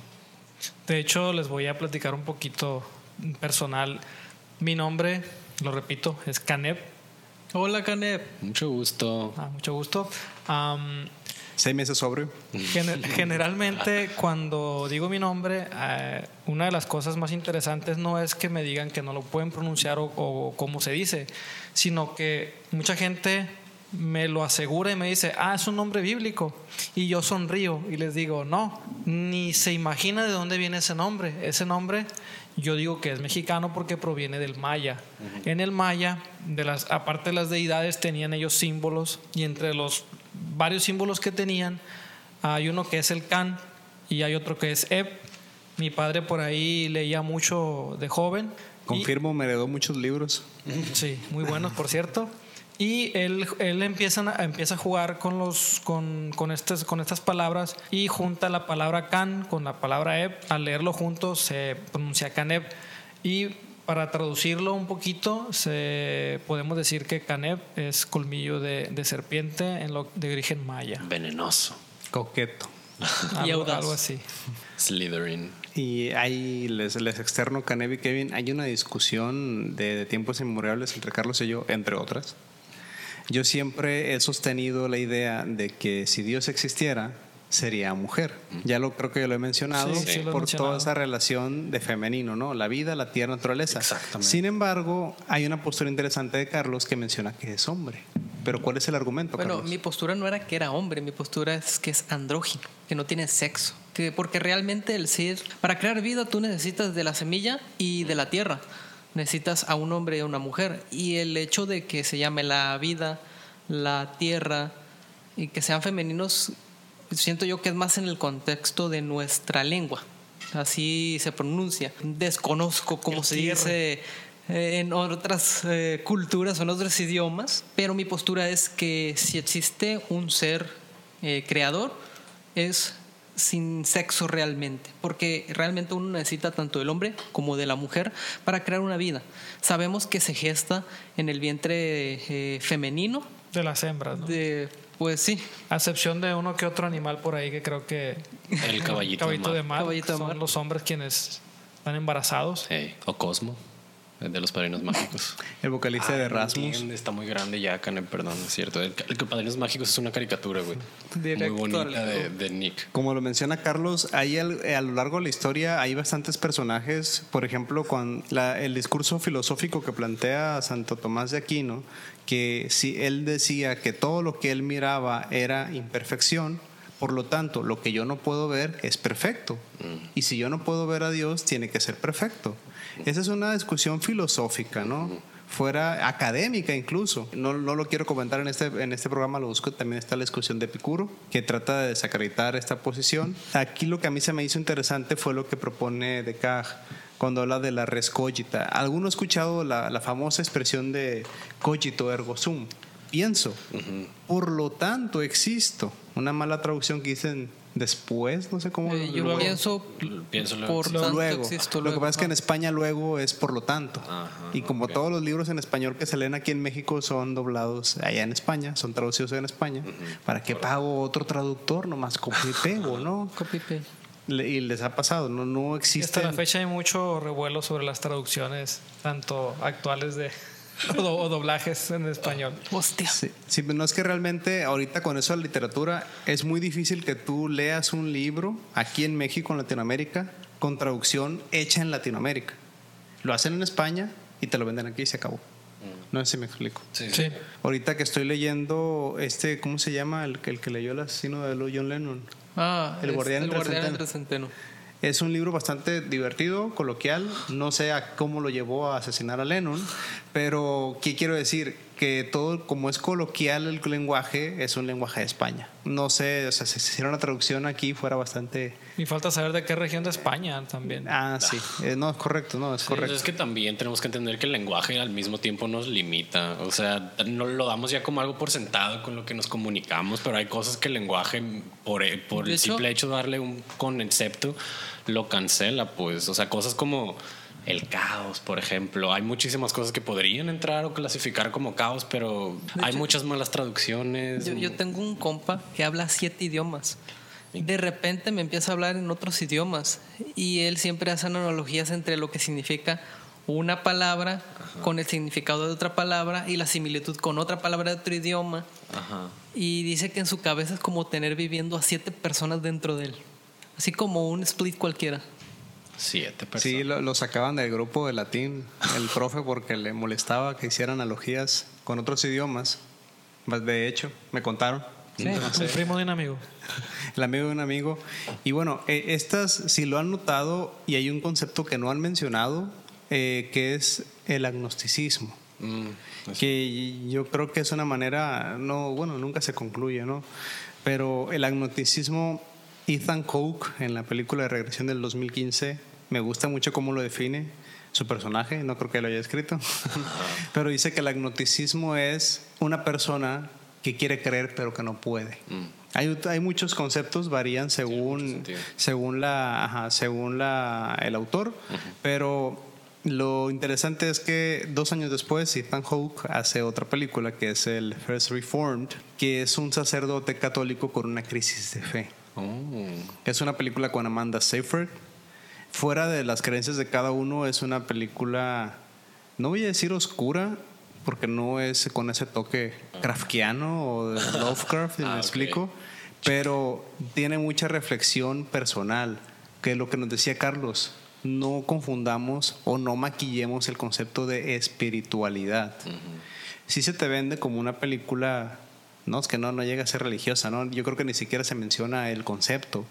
De hecho, les voy a platicar un poquito personal. Mi nombre, lo repito, es Canep. Hola, Canep. Mucho gusto. Ah, mucho gusto. Am, Seis meses sobrio. gener- generalmente, cuando digo mi nombre, eh, una de las cosas más interesantes no es que me digan que no lo pueden pronunciar o, o cómo se dice, sino que mucha gente me lo asegura y me dice, ah, es un nombre bíblico. Y yo sonrío y les digo, no, ni se imagina de dónde viene ese nombre. Ese nombre yo digo que es mexicano porque proviene del maya. En el maya, de las, aparte de las deidades, tenían ellos símbolos y entre los varios símbolos que tenían, hay uno que es el can y hay otro que es eb. Mi padre por ahí leía mucho de joven. y- Confirmo, me heredó muchos libros. Sí, muy buenos, por cierto. Y él, él empieza, a, empieza a jugar con, los, con, con, estas, con estas palabras y junta la palabra can con la palabra eb. Al leerlo juntos se pronuncia caneb. Y para traducirlo un poquito, se, podemos decir que caneb es colmillo de, de serpiente en lo, de origen maya. Venenoso. Coqueto. Y Algo, audaz. algo así. Slytherin. Y ahí les, les externo, Canev y Kevin, hay una discusión de, de tiempos inmemorables entre Carlos y yo, entre otras. Yo siempre he sostenido la idea de que si Dios existiera, sería mujer. Ya lo creo que yo lo he mencionado Sí, sí, lo he por mencionado. toda esa relación de femenino, ¿no? La vida, la tierra, naturaleza. Exactamente. Sin embargo, hay una postura interesante de Carlos que menciona que es hombre. Pero ¿cuál es el argumento, Bueno, Carlos? mi postura no era que era hombre, mi postura es que es andrógino, que no tiene sexo. Que porque realmente el ser, para crear vida tú necesitas de la semilla y de la tierra. Necesitas a un hombre y a una mujer. Y el hecho de que se llame la vida, la tierra y que sean femeninos, siento yo que es más en el contexto de nuestra lengua. Así se pronuncia. Desconozco cómo El se tierra. dice eh, en otras eh, culturas o en otros idiomas, pero mi postura es que si existe un ser eh, creador, es sin sexo realmente, porque realmente uno necesita tanto del hombre como de la mujer para crear una vida. Sabemos que se gesta en el vientre eh, femenino, De las hembras, ¿no? de, pues sí, A excepción de uno que otro animal por ahí que creo que El caballito, caballito de de mar. de son mar. los hombres quienes están embarazados. O Cosmo, de los padrinos mágicos. El vocalista de Ah, no Rasmus. entiende, Está muy grande ya, Canem, perdón, es cierto. El, el Padrinos Mágicos es una caricatura, güey. Directo Muy bonita de, de Nick. Como lo menciona Carlos, ahí al- a lo largo de la historia hay bastantes personajes, por ejemplo, con la- el discurso filosófico que plantea Santo Tomás de Aquino, que si él decía que todo lo que él miraba era imperfección, por lo tanto, lo que yo no puedo ver es perfecto. Y si yo no puedo ver a Dios, tiene que ser perfecto. Esa es una discusión filosófica, ¿no? Fuera académica incluso. No, no lo quiero comentar en este, en este programa, lo busco. También está la discusión de Epicuro, que trata de desacreditar esta posición. Aquí lo que a mí se me hizo interesante fue lo que propone Descartes cuando habla de la res cogita. ¿Alguno ha escuchado la, la famosa expresión de cogito ergo sum? Pienso. Por lo tanto, existo. Una mala traducción que dicen después, no sé cómo. eh, yo luego. pienso Pienso luego. por Lo- tanto luego. existo Lo que luego. pasa es que en. España luego es por lo tanto. Ajá, y como ok. todos los libros en español que se leen aquí en México son doblados allá en España, son traducidos en España, ¿para qué pago otro traductor? Nomás copio y pego, ¿no? Copy. Le- y les ha pasado, no, no Y hasta existe. la fecha hay mucho revuelo sobre las traducciones, tanto actuales de o, do- o doblajes en español. Hostia. Sí, sí, pero no es que realmente ahorita con eso de la literatura es muy difícil que tú leas un libro aquí en México, en Latinoamérica, con traducción hecha en Latinoamérica. Lo hacen en España y te lo venden aquí y se acabó. No sé si me explico. Sí, Sí. Ahorita que estoy leyendo este, ¿cómo se llama? El, que- el que leyó el asesino de John Lennon. Ah, El es guardián el entre guardián centeno. entre centeno. Es un libro bastante divertido, coloquial. No sé a cómo lo llevó a asesinar a Lennon, pero ¿qué quiero decir? Que todo, como es coloquial el lenguaje, es un lenguaje de España. No sé, o sea, si se hiciera una traducción aquí fuera bastante... Y falta saber de qué región de España también. Ah, sí. Eh, no, es correcto, no, es correcto. Pues es que también tenemos que entender que el lenguaje al mismo tiempo nos limita. O sea, no lo damos ya como algo por sentado con lo que nos comunicamos, pero hay cosas que el lenguaje, por, por el hecho- simple hecho de darle un concepto, lo cancela, pues. O sea, cosas como el caos, por ejemplo. Hay muchísimas cosas que podrían entrar o clasificar como caos, pero De hay hecho, muchas malas traducciones. Yo, yo tengo un compa que habla siete idiomas. De repente me empieza a hablar en otros idiomas y él siempre hace analogías entre lo que significa una palabra con el significado de otra palabra y la similitud con otra palabra de otro idioma. Ajá. Y dice que en su cabeza es como tener viviendo a siete personas dentro de él. Así como un split cualquiera. Siete personas. Sí, lo, lo sacaban del grupo de latín, el profe, porque le molestaba que hiciera analogías con otros idiomas. De hecho, me contaron. Sí, el primo de un amigo. El amigo de un amigo. Y bueno, eh, estas, si lo han notado, y hay un concepto que no han mencionado, eh, que es el agnosticismo. Mm, así. que yo creo que es una manera, no, bueno, nunca se concluye, ¿no? Pero el agnosticismo, Ethan Coke, en la película de regresión del 2015, me gusta mucho cómo lo define su personaje, no creo que lo haya escrito, pero dice que el agnosticismo es una persona que quiere creer pero que no puede. Mm. Hay, hay muchos conceptos, varían según, según, la, ajá, según la, el autor, pero lo interesante es que dos años después Ethan Hawke hace otra película que es el First Reformed, que es un sacerdote católico con una crisis de fe. Oh. Es una película con Amanda Seyfried. Fuera de las creencias de cada uno, es una película, no voy a decir oscura, porque no es con ese toque kafkiano o de Lovecraft, Ah, me ok. explico, pero tiene mucha reflexión personal, que es lo que nos decía Carlos, no confundamos o no maquillemos el concepto de espiritualidad. Si se te vende como una película, no, es que no, no llega a ser religiosa, ¿no? Yo creo que ni siquiera se menciona el concepto,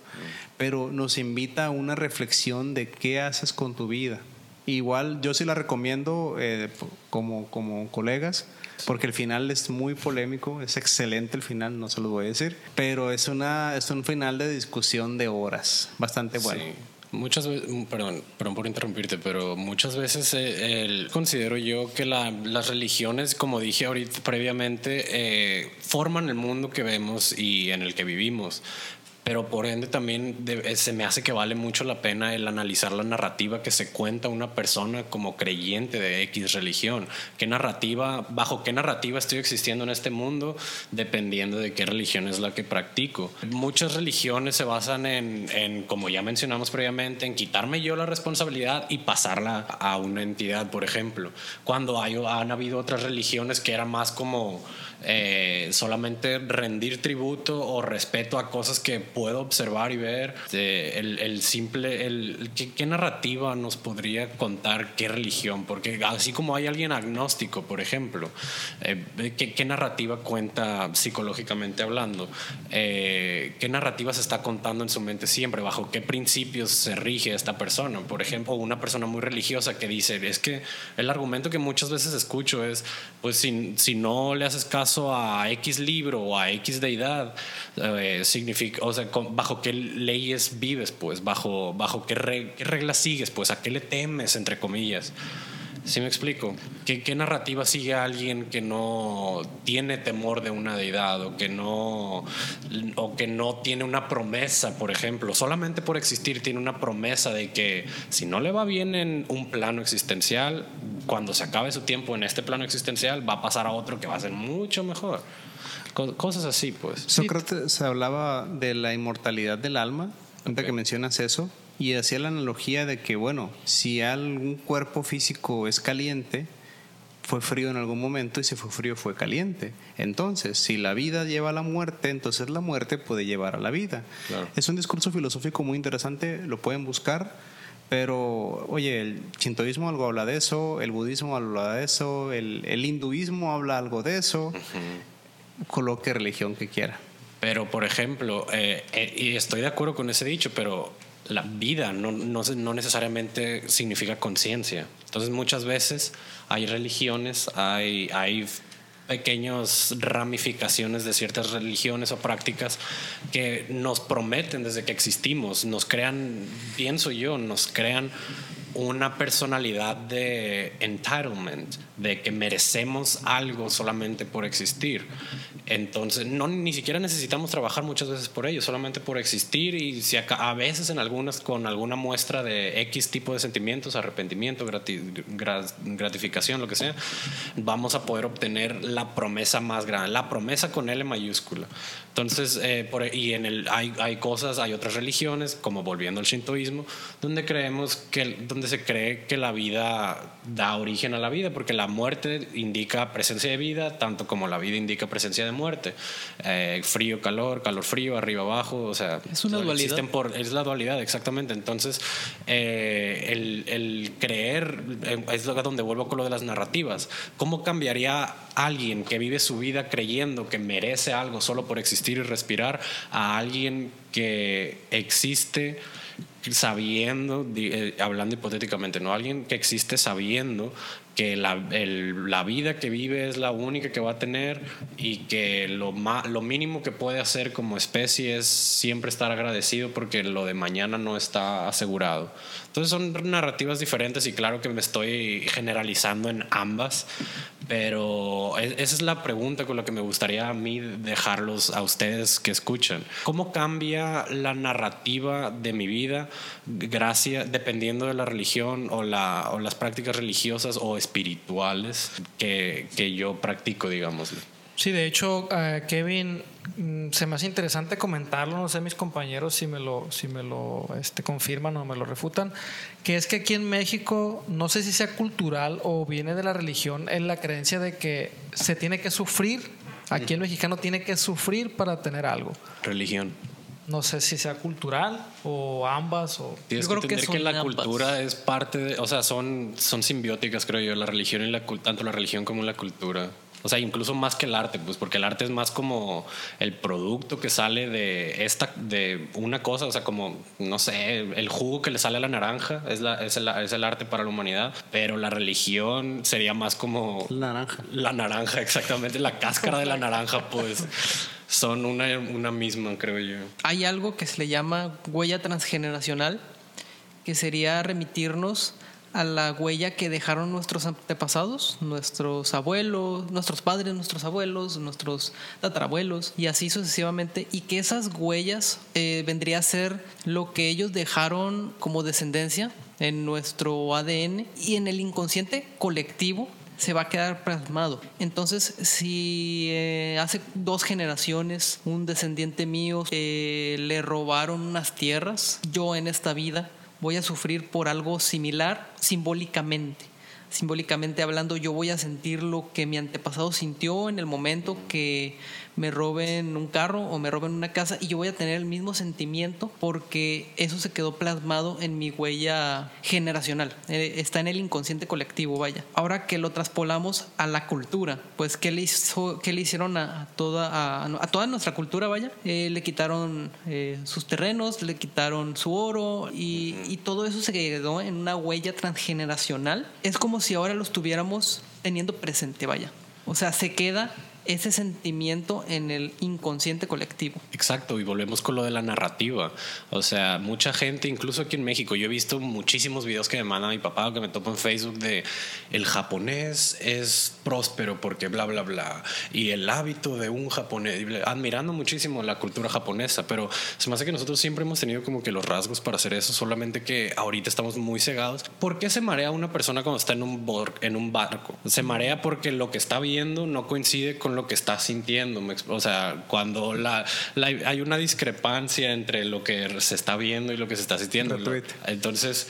pero nos invita a una reflexión de qué haces con tu vida. Igual yo sí la recomiendo eh, como, como colegas, porque el final es muy polémico, es excelente el final, no se lo voy a decir, pero es, una, es un final de discusión de horas, bastante bueno. Sí. Muchas veces, perdón, perdón por interrumpirte, pero muchas veces eh, el- considero yo que la- las religiones, como dije ahorita previamente, eh, forman el mundo que vemos y en el que vivimos. Pero por ende también de- eh, se me hace que vale mucho la pena el analizar la narrativa que se cuenta una persona como creyente de X religión. ¿Qué narrativa, bajo qué narrativa estoy existiendo en este mundo? Dependiendo de qué religión es la que practico. Muchas religiones se basan en, como ya mencionamos previamente, en quitarme yo la responsabilidad y pasarla a una entidad, por ejemplo. Cuando hay, han habido otras religiones que era más como eh, solamente rendir tributo o respeto a cosas que puedo observar y ver. El, el simple, el, ¿qué, qué narrativa nos podría contar qué religión? Porque así como hay alguien agnóstico, por ejemplo, eh, ¿qué, qué narrativa cuenta psicológicamente hablando? Eh, ¿Qué narrativa se está contando en su mente siempre? ¿Bajo qué principios se rige esta persona? Por ejemplo, una persona muy religiosa que dice, es que el argumento que muchas veces escucho es, pues si, si no le haces caso a X libro o a X deidad, eh, significa, o sea, bajo qué leyes vives, pues, bajo, bajo qué reglas sigues, pues, a qué le temes, entre comillas. ¿Sí me explico? ¿Qué, ¿Qué narrativa sigue alguien que no tiene temor de una deidad o que no o que no tiene una promesa, por ejemplo, solamente por existir tiene una promesa de que si no le va bien en un plano existencial, cuando se acabe su tiempo en este plano existencial va a pasar a otro que va a ser mucho mejor. Co- Cosas así, pues. Sócrates hablaba de la inmortalidad del alma, ahorita que mencionas eso, y hacía la analogía de que, bueno, si algún cuerpo físico es caliente, fue frío en algún momento y si fue frío fue caliente. Entonces, si la vida lleva a la muerte, entonces la muerte puede llevar a la vida. Claro. Es un discurso filosófico muy interesante, lo pueden buscar, pero oye, el shintoísmo algo habla de eso, el budismo habla de eso, el, el hinduismo habla algo de eso, coloque religión que quiera. Pero, por ejemplo, eh, eh, y estoy de acuerdo con ese dicho, pero la vida no, no, no necesariamente significa conciencia. Entonces, muchas veces hay religiones, hay, hay pequeñas ramificaciones de ciertas religiones o prácticas que nos prometen desde que existimos, nos crean, pienso yo, nos crean una personalidad de entitlement, de que merecemos algo solamente por existir. Entonces, no, ni siquiera necesitamos trabajar muchas veces por ello, solamente por existir y si acá- a veces en algunas con alguna muestra de X tipo de sentimientos, arrepentimiento, grati- gra- gratificación, lo que sea, vamos a poder obtener la promesa más grande, la promesa con L mayúscula. Entonces, eh, por, y en el, hay, hay cosas, hay otras religiones, como volviendo al shintoísmo, donde creemos que, donde se cree que la vida da origen a la vida, porque la muerte indica presencia de vida, tanto como la vida indica presencia de muerte. Eh, frío, calor, calor, frío, arriba, abajo, o sea, Es una dualidad. existen por, es la dualidad, exactamente. Entonces, eh, el, el creer eh, es donde vuelvo con lo de las narrativas. ¿Cómo cambiaría alguien que vive su vida creyendo que merece algo solo por existir y respirar a alguien que existe sabiendo, eh, hablando hipotéticamente, ¿no? Alguien que existe sabiendo que la, la vida que vive es la única que va a tener y que lo, ma- lo mínimo que puede hacer como especie es siempre estar agradecido porque lo de mañana no está asegurado. Entonces son narrativas diferentes y claro que me estoy generalizando en ambas, pero e- esa es la pregunta con la que me gustaría a mí dejarlos a ustedes que escuchan. ¿Cómo cambia la narrativa de mi vida gracias, dependiendo de la religión o, la, o las prácticas religiosas o espirituales que, que yo practico, digámosle? Sí, de hecho, eh, Kevin, mm, se me hace interesante comentarlo, no sé mis compañeros si me lo, si me lo este, confirman o me lo refutan, que es que aquí en México, no sé si sea cultural o viene de la religión, es la creencia de que se tiene que sufrir, aquí el mexicano tiene que sufrir para tener algo. Religión. No sé si sea cultural o ambas o... Tienes Yo que creo que entender que, son la ambas. cultura es parte de, o sea, son, son simbióticas, creo yo, la religión y la tanto la religión como la cultura. O sea, incluso más que el arte, pues, porque el arte es más como el producto que sale de esta, de una cosa, o sea, como, no sé, el jugo que le sale a la naranja es, la, es, el, es el arte para la humanidad, pero la religión sería más como La naranja. la naranja, exactamente, la cáscara de la naranja, pues, son una, una misma, creo yo. Hay algo que se le llama huella transgeneracional, que sería remitirnos a la huella que dejaron nuestros antepasados, nuestros abuelos, nuestros padres, nuestros abuelos, nuestros tatarabuelos y así sucesivamente, y que esas huellas eh, vendría a ser lo que ellos dejaron como descendencia en nuestro ADN y en el inconsciente colectivo se va a quedar plasmado. Entonces, si eh, hace dos generaciones un descendiente mío eh, le robaron unas tierras, yo en esta vida voy a sufrir por algo similar simbólicamente. Simbólicamente hablando, yo voy a sentir lo que mi antepasado sintió en el momento que me roben un carro o me roben una casa y yo voy a tener el mismo sentimiento porque eso se quedó plasmado en mi huella generacional. Eh, está en el inconsciente colectivo, vaya. Ahora que lo traspolamos a la cultura, pues ¿qué le, hizo, qué le hicieron a, toda, a, a toda nuestra cultura, vaya? Eh, le quitaron eh, sus terrenos, le quitaron su oro y, y todo eso se quedó en una huella transgeneracional. Es como si ahora lo estuviéramos teniendo presente, vaya. O sea, se queda ese sentimiento en el inconsciente colectivo. Exacto, y volvemos con lo de la narrativa. O sea, mucha gente, incluso aquí en México, yo he visto muchísimos videos que me manda mi papá o que me topo en Facebook de el japonés es próspero porque bla, bla, bla. Y el hábito de un japonés, admirando muchísimo la cultura japonesa, pero se me hace que nosotros siempre hemos tenido como que los rasgos para hacer eso, solamente que ahorita estamos muy cegados. ¿Por qué se marea una persona cuando está en un, en un barco? Se marea porque lo que está viendo no coincide con lo que está sintiendo. O sea, cuando la, la- hay una discrepancia entre lo que se está viendo y lo que se está sintiendo. Retweet. Entonces,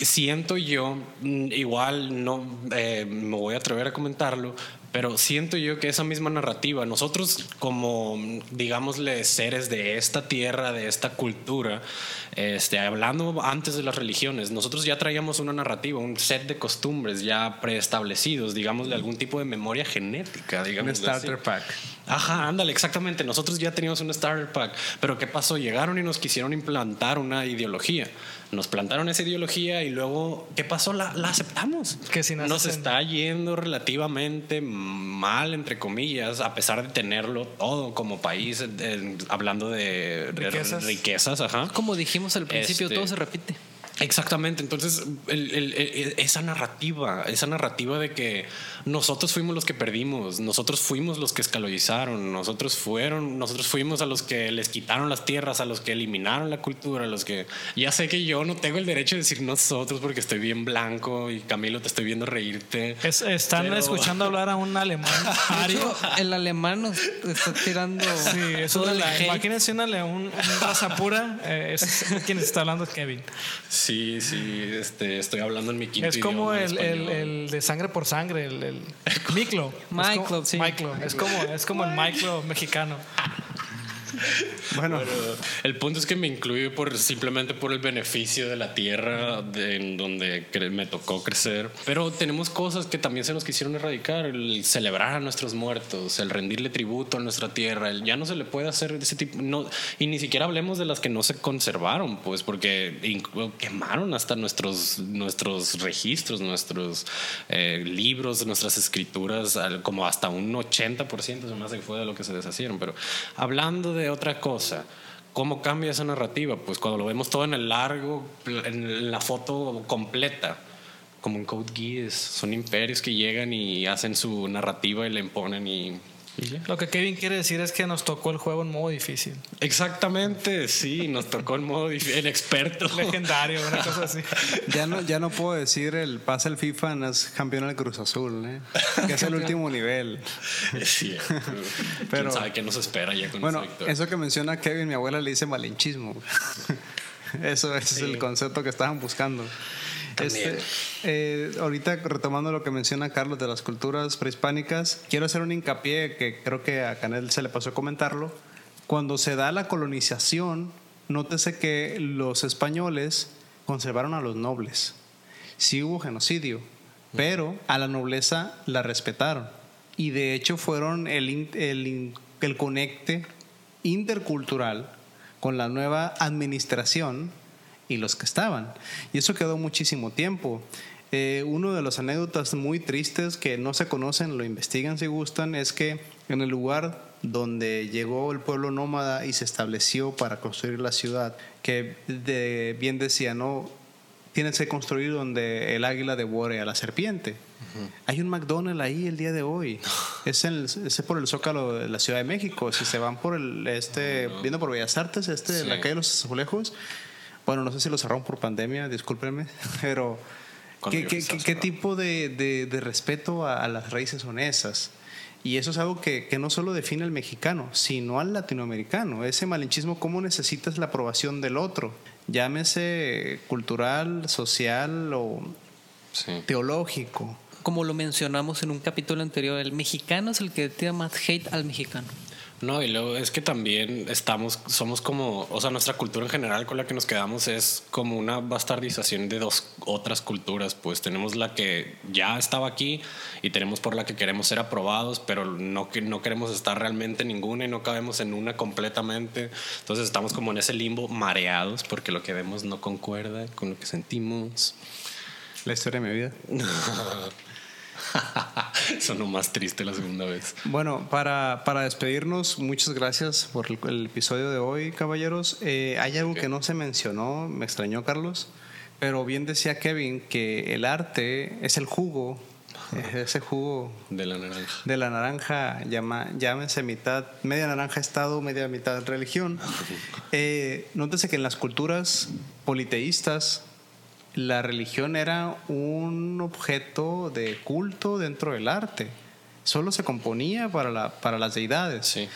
siento yo, mm, igual no eh, me voy a atrever a comentarlo, pero siento yo que esa misma narrativa, nosotros como, digámosle, seres de esta tierra, de esta cultura, este, hablando antes de las religiones, nosotros ya traíamos una narrativa, un set de costumbres ya preestablecidos, digámosle algún tipo de memoria genética, Un digamos. starter pack. Ajá, ándale, exactamente. Nosotros ya teníamos un starter pack, pero ¿qué pasó? Llegaron y nos quisieron implantar una ideología. Nos plantaron esa ideología y luego, ¿qué pasó? La, la aceptamos. Que si nos en- está yendo relativamente mal, entre comillas, a pesar de tenerlo todo como país, eh, hablando de de Riquezas. riquezas, ajá. Como dijimos al principio, Este- todo se repite. Exactamente, entonces el- el- el- esa narrativa, esa narrativa de que nosotros fuimos los que perdimos, nosotros fuimos los que escaloizaron, nosotros fueron, nosotros fuimos a los que les quitaron las tierras, a los que eliminaron la cultura, a los que ya sé que yo no tengo el derecho de decir nosotros porque estoy bien blanco y Camilo te estoy viendo reírte. Es- están Pero- escuchando hablar a un alemán ario. El alemán nos está tirando Sí, eso de la, imagínense una, un, un raza pura, eh, es quien está hablando es Kevin. Sí, sí, este, estoy hablando en mi quinto Es como el, el, el de sangre por sangre, el, el Miclo. Es Miclo, como- sí. Miclo. Es como, es como el Miclo mexicano. Bueno, Pero el punto es que me incluyo por simplemente por el beneficio de la tierra de- en donde me tocó crecer. Pero tenemos cosas que también se nos quisieron erradicar: el celebrar a nuestros muertos, el rendirle tributo a nuestra tierra. el- ya no se le puede hacer ese tipo. No, y ni siquiera hablemos de las que no se conservaron, pues, porque quemaron hasta nuestros, nuestros registros, nuestros eh, libros, nuestras escrituras, como hasta un 80% se me hace que fue de lo que se deshacieron. Pero hablando de otra cosa, ¿cómo cambia esa narrativa? Pues cuando lo vemos todo en el largo, en la foto completa, como en Code Geass, son imperios que llegan y hacen su narrativa y la imponen y... Lo que Kevin quiere decir es que nos tocó el juego en modo difícil. Exactamente, sí, nos tocó en modo dif- en experto. Legendario, una cosa así. ya no, ya no puedo decir el pasa el FIFA, no es campeón del Cruz Azul, ¿eh? que es el último nivel. Es cierto. Pero- Pero, ¿Quién sabe qué nos espera ya con Bueno, esa eso que menciona Kevin, mi abuela le dice malinchismo. Eso ese es el concepto que estaban buscando. Este, eh, ahorita retomando lo que menciona Carlos de las culturas prehispánicas, quiero hacer un hincapié que creo que a Canel se le pasó a comentarlo. Cuando se da la colonización, nótese que los españoles conservaron a los nobles. Sí hubo genocidio, pero a la nobleza la respetaron. Y de hecho fueron el, el, el conecte intercultural con la nueva administración y los que estaban. Y eso quedó muchísimo tiempo. Eh, uno de las anécdotas muy tristes que no se conocen, lo investigan si gustan, es que en el lugar donde llegó el pueblo nómada y se estableció para construir la ciudad, que bien decía, no, tienes que construir donde el águila devore a la serpiente. Hay un McDonald's ahí el día de hoy. Es, en el- es por el Zócalo de la Ciudad de México. Si se van por el, este, viendo por Bellas Artes, este, Sí. la calle de los Azulejos, bueno, no sé si lo cerraron por pandemia, discúlpenme, pero ¿qué, qué- qué- qué tipo de, de- de respeto a, a las raíces son esas? Y eso es algo que, que no solo define al mexicano, sino al latinoamericano. Ese malinchismo, ¿cómo necesitas la aprobación del otro? Llámese cultural, social o Sí. teológico. Como lo mencionamos en un capítulo anterior, el mexicano es el que tira más hate al mexicano. No, y luego es que también estamos, somos como, o sea, nuestra cultura en general con la que nos quedamos es como una bastardización de dos otras culturas. Pues tenemos la que ya estaba aquí y tenemos por la que queremos ser aprobados, pero no, que no queremos estar realmente en ninguna y no cabemos en una completamente. Entonces estamos como en ese limbo mareados porque lo que vemos no concuerda con lo que sentimos. La historia de mi vida. Sonó más triste la segunda vez. Bueno, para, para despedirnos, muchas gracias por el, el episodio de hoy, caballeros. Eh, hay algo que no se mencionó, me extrañó Carlos, pero bien decía Kevin que el arte es el jugo, es ese jugo De la naranja. de la naranja, llama, llámese mitad, media naranja Estado, media mitad religión. Eh, nótese que en las culturas politeístas la religión era un objeto de culto dentro del arte. Solo se componía para, la, para las deidades. Sí.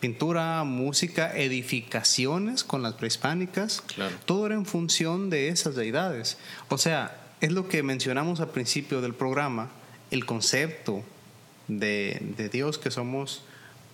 Pintura, música, edificaciones con las prehispánicas. Claro. Todo era en función de esas deidades. O sea, es lo que mencionamos al principio del programa, el concepto de, de Dios que somos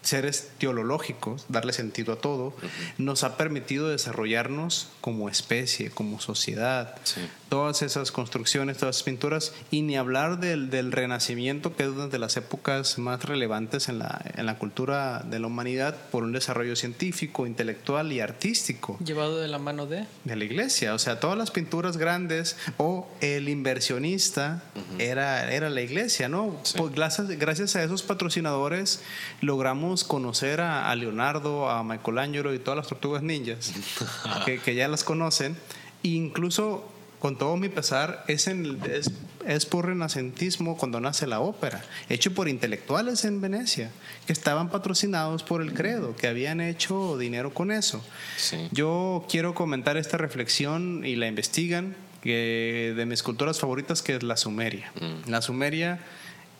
seres teológicos, darle sentido a todo, nos ha permitido desarrollarnos como especie, como sociedad. Sí. Todas esas construcciones, todas esas pinturas, y ni hablar del, del renacimiento, que es una de las épocas más relevantes en la, en la cultura de la humanidad por un desarrollo científico, intelectual y artístico Llevado de la mano de... de la iglesia. O sea, todas las pinturas grandes o el inversionista era, era la iglesia, ¿no? Sí. Pues gracias, gracias a esos patrocinadores logramos conocer a, a Leonardo, a Michelangelo y todas las tortugas ninjas, que, que ya las conocen. E incluso, con todo mi pesar, es, en- es, es por renacentismo cuando nace la ópera, hecho por intelectuales en Venecia, que estaban patrocinados por el credo, que habían hecho dinero con eso. Sí. Yo quiero comentar esta reflexión y la investigan que de mis culturas favoritas que es la Sumeria. La Sumeria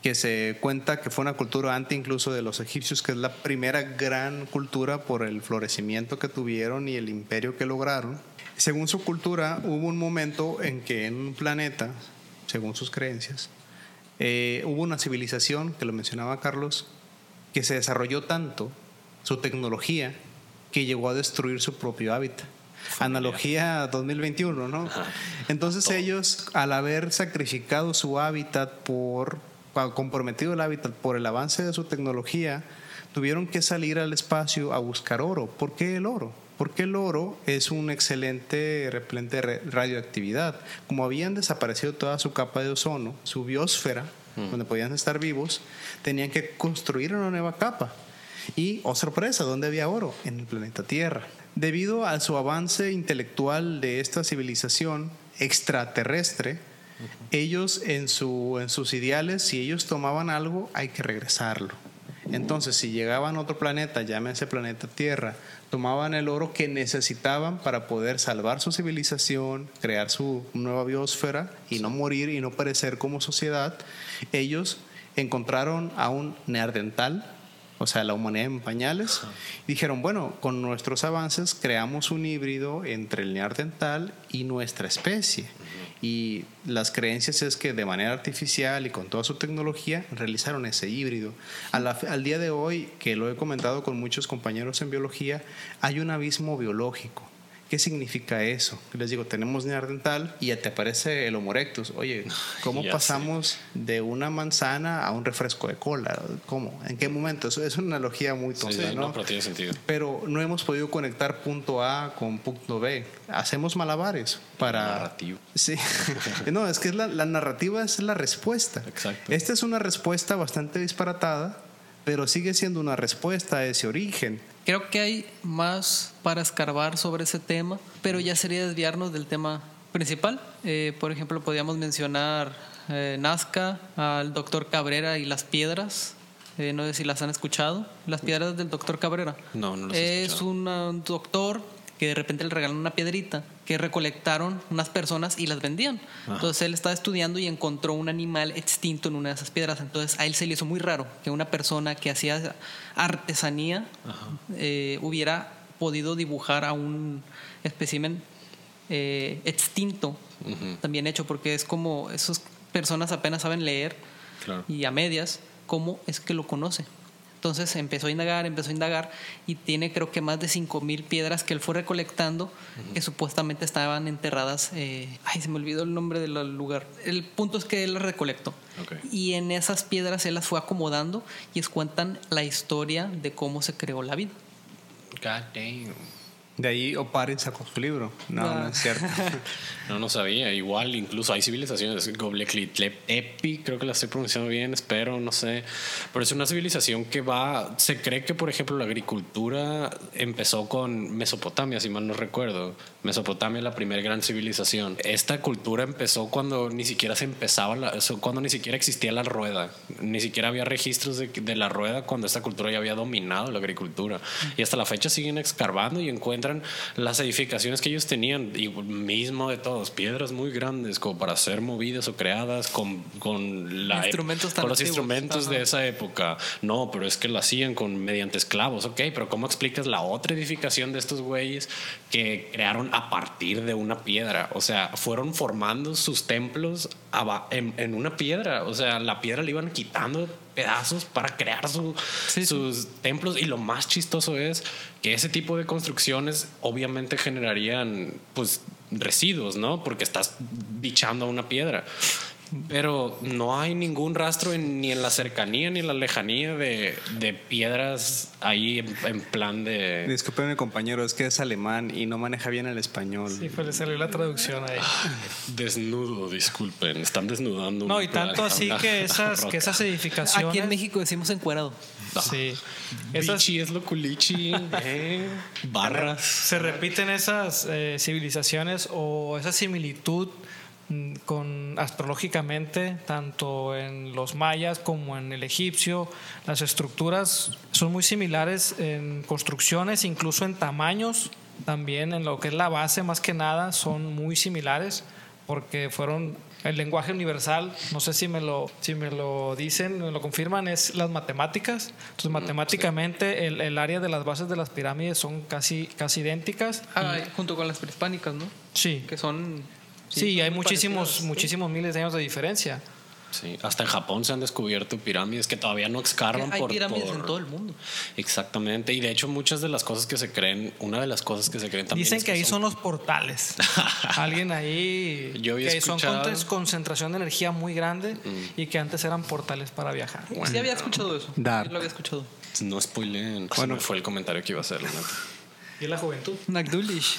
que se cuenta que fue una cultura antes incluso de los egipcios, que es la primera gran cultura por el florecimiento que tuvieron y el imperio que lograron. Según su cultura, hubo un momento en que en un planeta, según sus creencias, eh, hubo una civilización, que lo mencionaba Carlos, que se desarrolló tanto su tecnología que llegó a destruir su propio hábitat. Analogía 2021, ¿no? Entonces ellos, al haber sacrificado su hábitat por comprometido el hábitat por el avance de su tecnología, tuvieron que salir al espacio a buscar oro. ¿Por qué el oro? Porque el oro es un excelente repelente de radioactividad. Como habían desaparecido toda su capa de ozono, su biosfera, mm. donde podían estar vivos, tenían que construir una nueva capa. Y, oh sorpresa, ¿dónde había oro? En el planeta Tierra. Debido a su avance intelectual de esta civilización extraterrestre, ellos en, su, en sus ideales, si ellos tomaban algo, hay que regresarlo. Entonces, si llegaban a otro planeta, llámese planeta Tierra, tomaban el oro que necesitaban para poder salvar su civilización, crear su nueva biosfera y no morir y no perecer como sociedad, ellos encontraron a un neardental o sea, la humanidad en pañales. dijeron, bueno, con nuestros avances creamos un híbrido entre el neandertal y nuestra especie. Y las creencias es que de manera artificial y con toda su tecnología realizaron ese híbrido. al día de hoy, que lo he comentado con muchos compañeros en biología, hay un abismo biológico ¿Qué significa eso? Les digo, tenemos neandertal y ya te aparece el Homo erectus. Oye, ¿cómo pasamos de una manzana a un refresco de cola? ¿Cómo? ¿En qué momento? Eso es una analogía muy tonta, ¿no? Pero tiene sentido. Pero no hemos podido conectar punto A con punto B. Hacemos malabares para... Narrativa. Sí. no, es que la, la narrativa es la respuesta. Exacto. Esta es una respuesta bastante disparatada, pero sigue siendo una respuesta a ese origen Creo que hay más para escarbar sobre ese tema, pero ya sería desviarnos del tema principal. Eh, por ejemplo, podríamos mencionar eh, Nazca, al doctor Cabrera y las piedras. Eh, no sé si las han escuchado. Las piedras del doctor Cabrera. No, no las he Es un doctor que de repente le regalaron una piedrita que recolectaron unas personas y las vendían. Entonces él estaba estudiando y encontró un animal extinto en una de esas piedras. Entonces a él se le hizo muy raro que una persona que hacía artesanía eh, hubiera podido dibujar a un espécimen eh, extinto también hecho, porque es como esas personas apenas saben leer y a medias, ¿cómo es que lo conoce? Entonces empezó a indagar, empezó a indagar y tiene creo que más de 5.000 piedras que él fue recolectando que supuestamente estaban enterradas. Eh, ay, se me olvidó el nombre del lugar. El punto es que él las recolectó. Y en esas piedras él las fue acomodando y es cuentan la historia de cómo se creó la vida. God damn. De ahí Oparin sacó su libro. No, no, es cierto. no, no sabía. Igual, incluso hay civilizaciones. Epi, creo que la estoy pronunciando bien, espero, no sé. Pero es una civilización que va. Se cree que, por ejemplo, la agricultura empezó con Mesopotamia, si mal no recuerdo. Mesopotamia, la primera gran civilización. Esta cultura empezó cuando ni siquiera se empezaba, cuando ni siquiera existía la rueda. Ni siquiera había registros de, de la rueda cuando esta cultura ya había dominado la agricultura. Y hasta la fecha siguen escarbando y encuentran las edificaciones que ellos tenían, y mismo de todos, piedras muy grandes como para ser movidas o creadas con, con, la, con los instrumentos de esa época. No, pero es que lo hacían con, mediante esclavos, ok, pero ¿cómo explicas la otra edificación de estos güeyes que crearon a partir de una piedra? O sea, fueron formando sus templos en, en una piedra, o sea, la piedra le iban quitando pedazos para crear sus templos. Y lo más chistoso es que ese tipo de construcciones obviamente generarían pues residuos, ¿no? Porque estás bichando a una piedra. Pero no hay ningún rastro ni en la cercanía ni en la lejanía de, piedras ahí en, plan de. Disculpenme, compañero, es que es alemán y no maneja bien el español. Sí, pues le salió la traducción ahí. Ah, desnudo, disculpen, están desnudando. No, y tanto así que esas, que esas edificaciones. Aquí en México decimos encuerado. Sí. Esas, es lo culichi, eh, barras. Se repiten esas eh, civilizaciones o esa similitud con astrológicamente, tanto en los mayas como en el egipcio, las estructuras son muy similares en construcciones, incluso en tamaños, también en lo que es la base más que nada, son muy similares porque fueron el lenguaje universal, no sé si me lo, si me lo dicen, me lo confirman, es las matemáticas. Entonces, matemáticamente, el, el área de las bases de las pirámides son casi, casi idénticas. Ah, junto con las prehispánicas, ¿no? Sí, Que son. Sí, son hay muchísimos, muchísimos miles de años de diferencia. Sí, hasta en Japón se han descubierto pirámides que todavía no escarban Hay por, pirámides por- en todo el mundo. Exactamente, y de hecho muchas de las cosas que se creen, una de las cosas que se creen también Dicen es que ahí son los portales. Alguien ahí Yo había que son escuchado- con concentración de energía muy grande y que antes eran portales para viajar. Sí, había escuchado eso. Dark. Sí, lo había escuchado. No spoileen, bueno, fue el comentario que iba a hacer, la neta. Y la juventud. Nagdulish.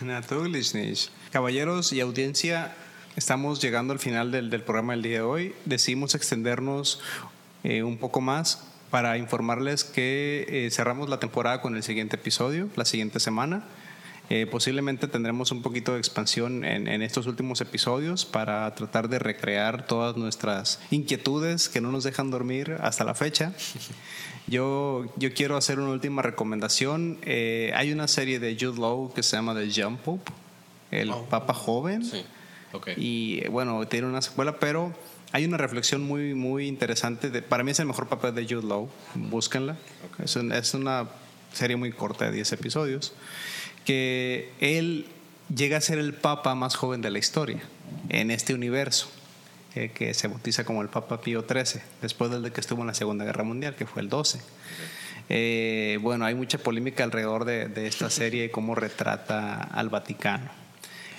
Natürlich. Caballeros y audiencia, estamos llegando al final del, del programa del día de hoy. Decidimos extendernos eh, un poco más para informarles que eh, cerramos la temporada con el siguiente episodio, la siguiente semana. Eh, posiblemente tendremos un poquito de expansión en, en estos últimos episodios para tratar de recrear todas nuestras inquietudes que no nos dejan dormir hasta la fecha. Yo, yo quiero hacer una última recomendación. Eh, hay una serie de Jude Law que se llama The Young Pope, el Papa Joven. Sí, ok. Y bueno, tiene una secuela, pero hay una reflexión muy, muy interesante. de- para mí es el mejor papel de Jude Law. Búsquenla. Es, un- es una serie muy corta de 10 episodios. Que él llega a ser el papa más joven de la historia en este universo. eh, que se bautiza como el Papa Pío XIII, después del de que estuvo en la Segunda Guerra Mundial, que fue el 12. Eh, bueno, hay mucha polémica alrededor de, de esta serie y cómo retrata al Vaticano.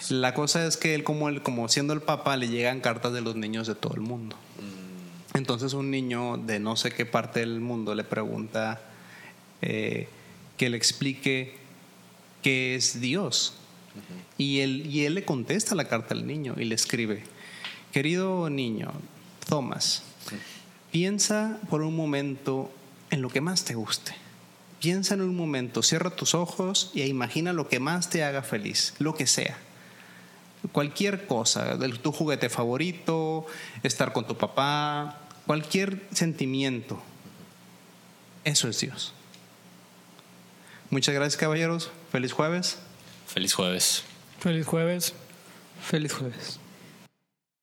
La cosa es que él como, él, como siendo el Papa, le llegan cartas de los niños de todo el mundo. Entonces un niño de no sé qué parte del mundo le pregunta eh, que le explique qué es Dios. y, él, y él le contesta la carta al niño y le escribe, querido niño, Thomas, piensa por un momento en lo que más te guste. Piensa en un momento, cierra tus ojos y imagina lo que más te haga feliz, lo que sea. Cualquier cosa, del- tu juguete favorito, estar con tu papá, cualquier sentimiento. Eso es Dios. Muchas gracias caballeros. Feliz jueves. Feliz jueves. Feliz jueves. Feliz jueves.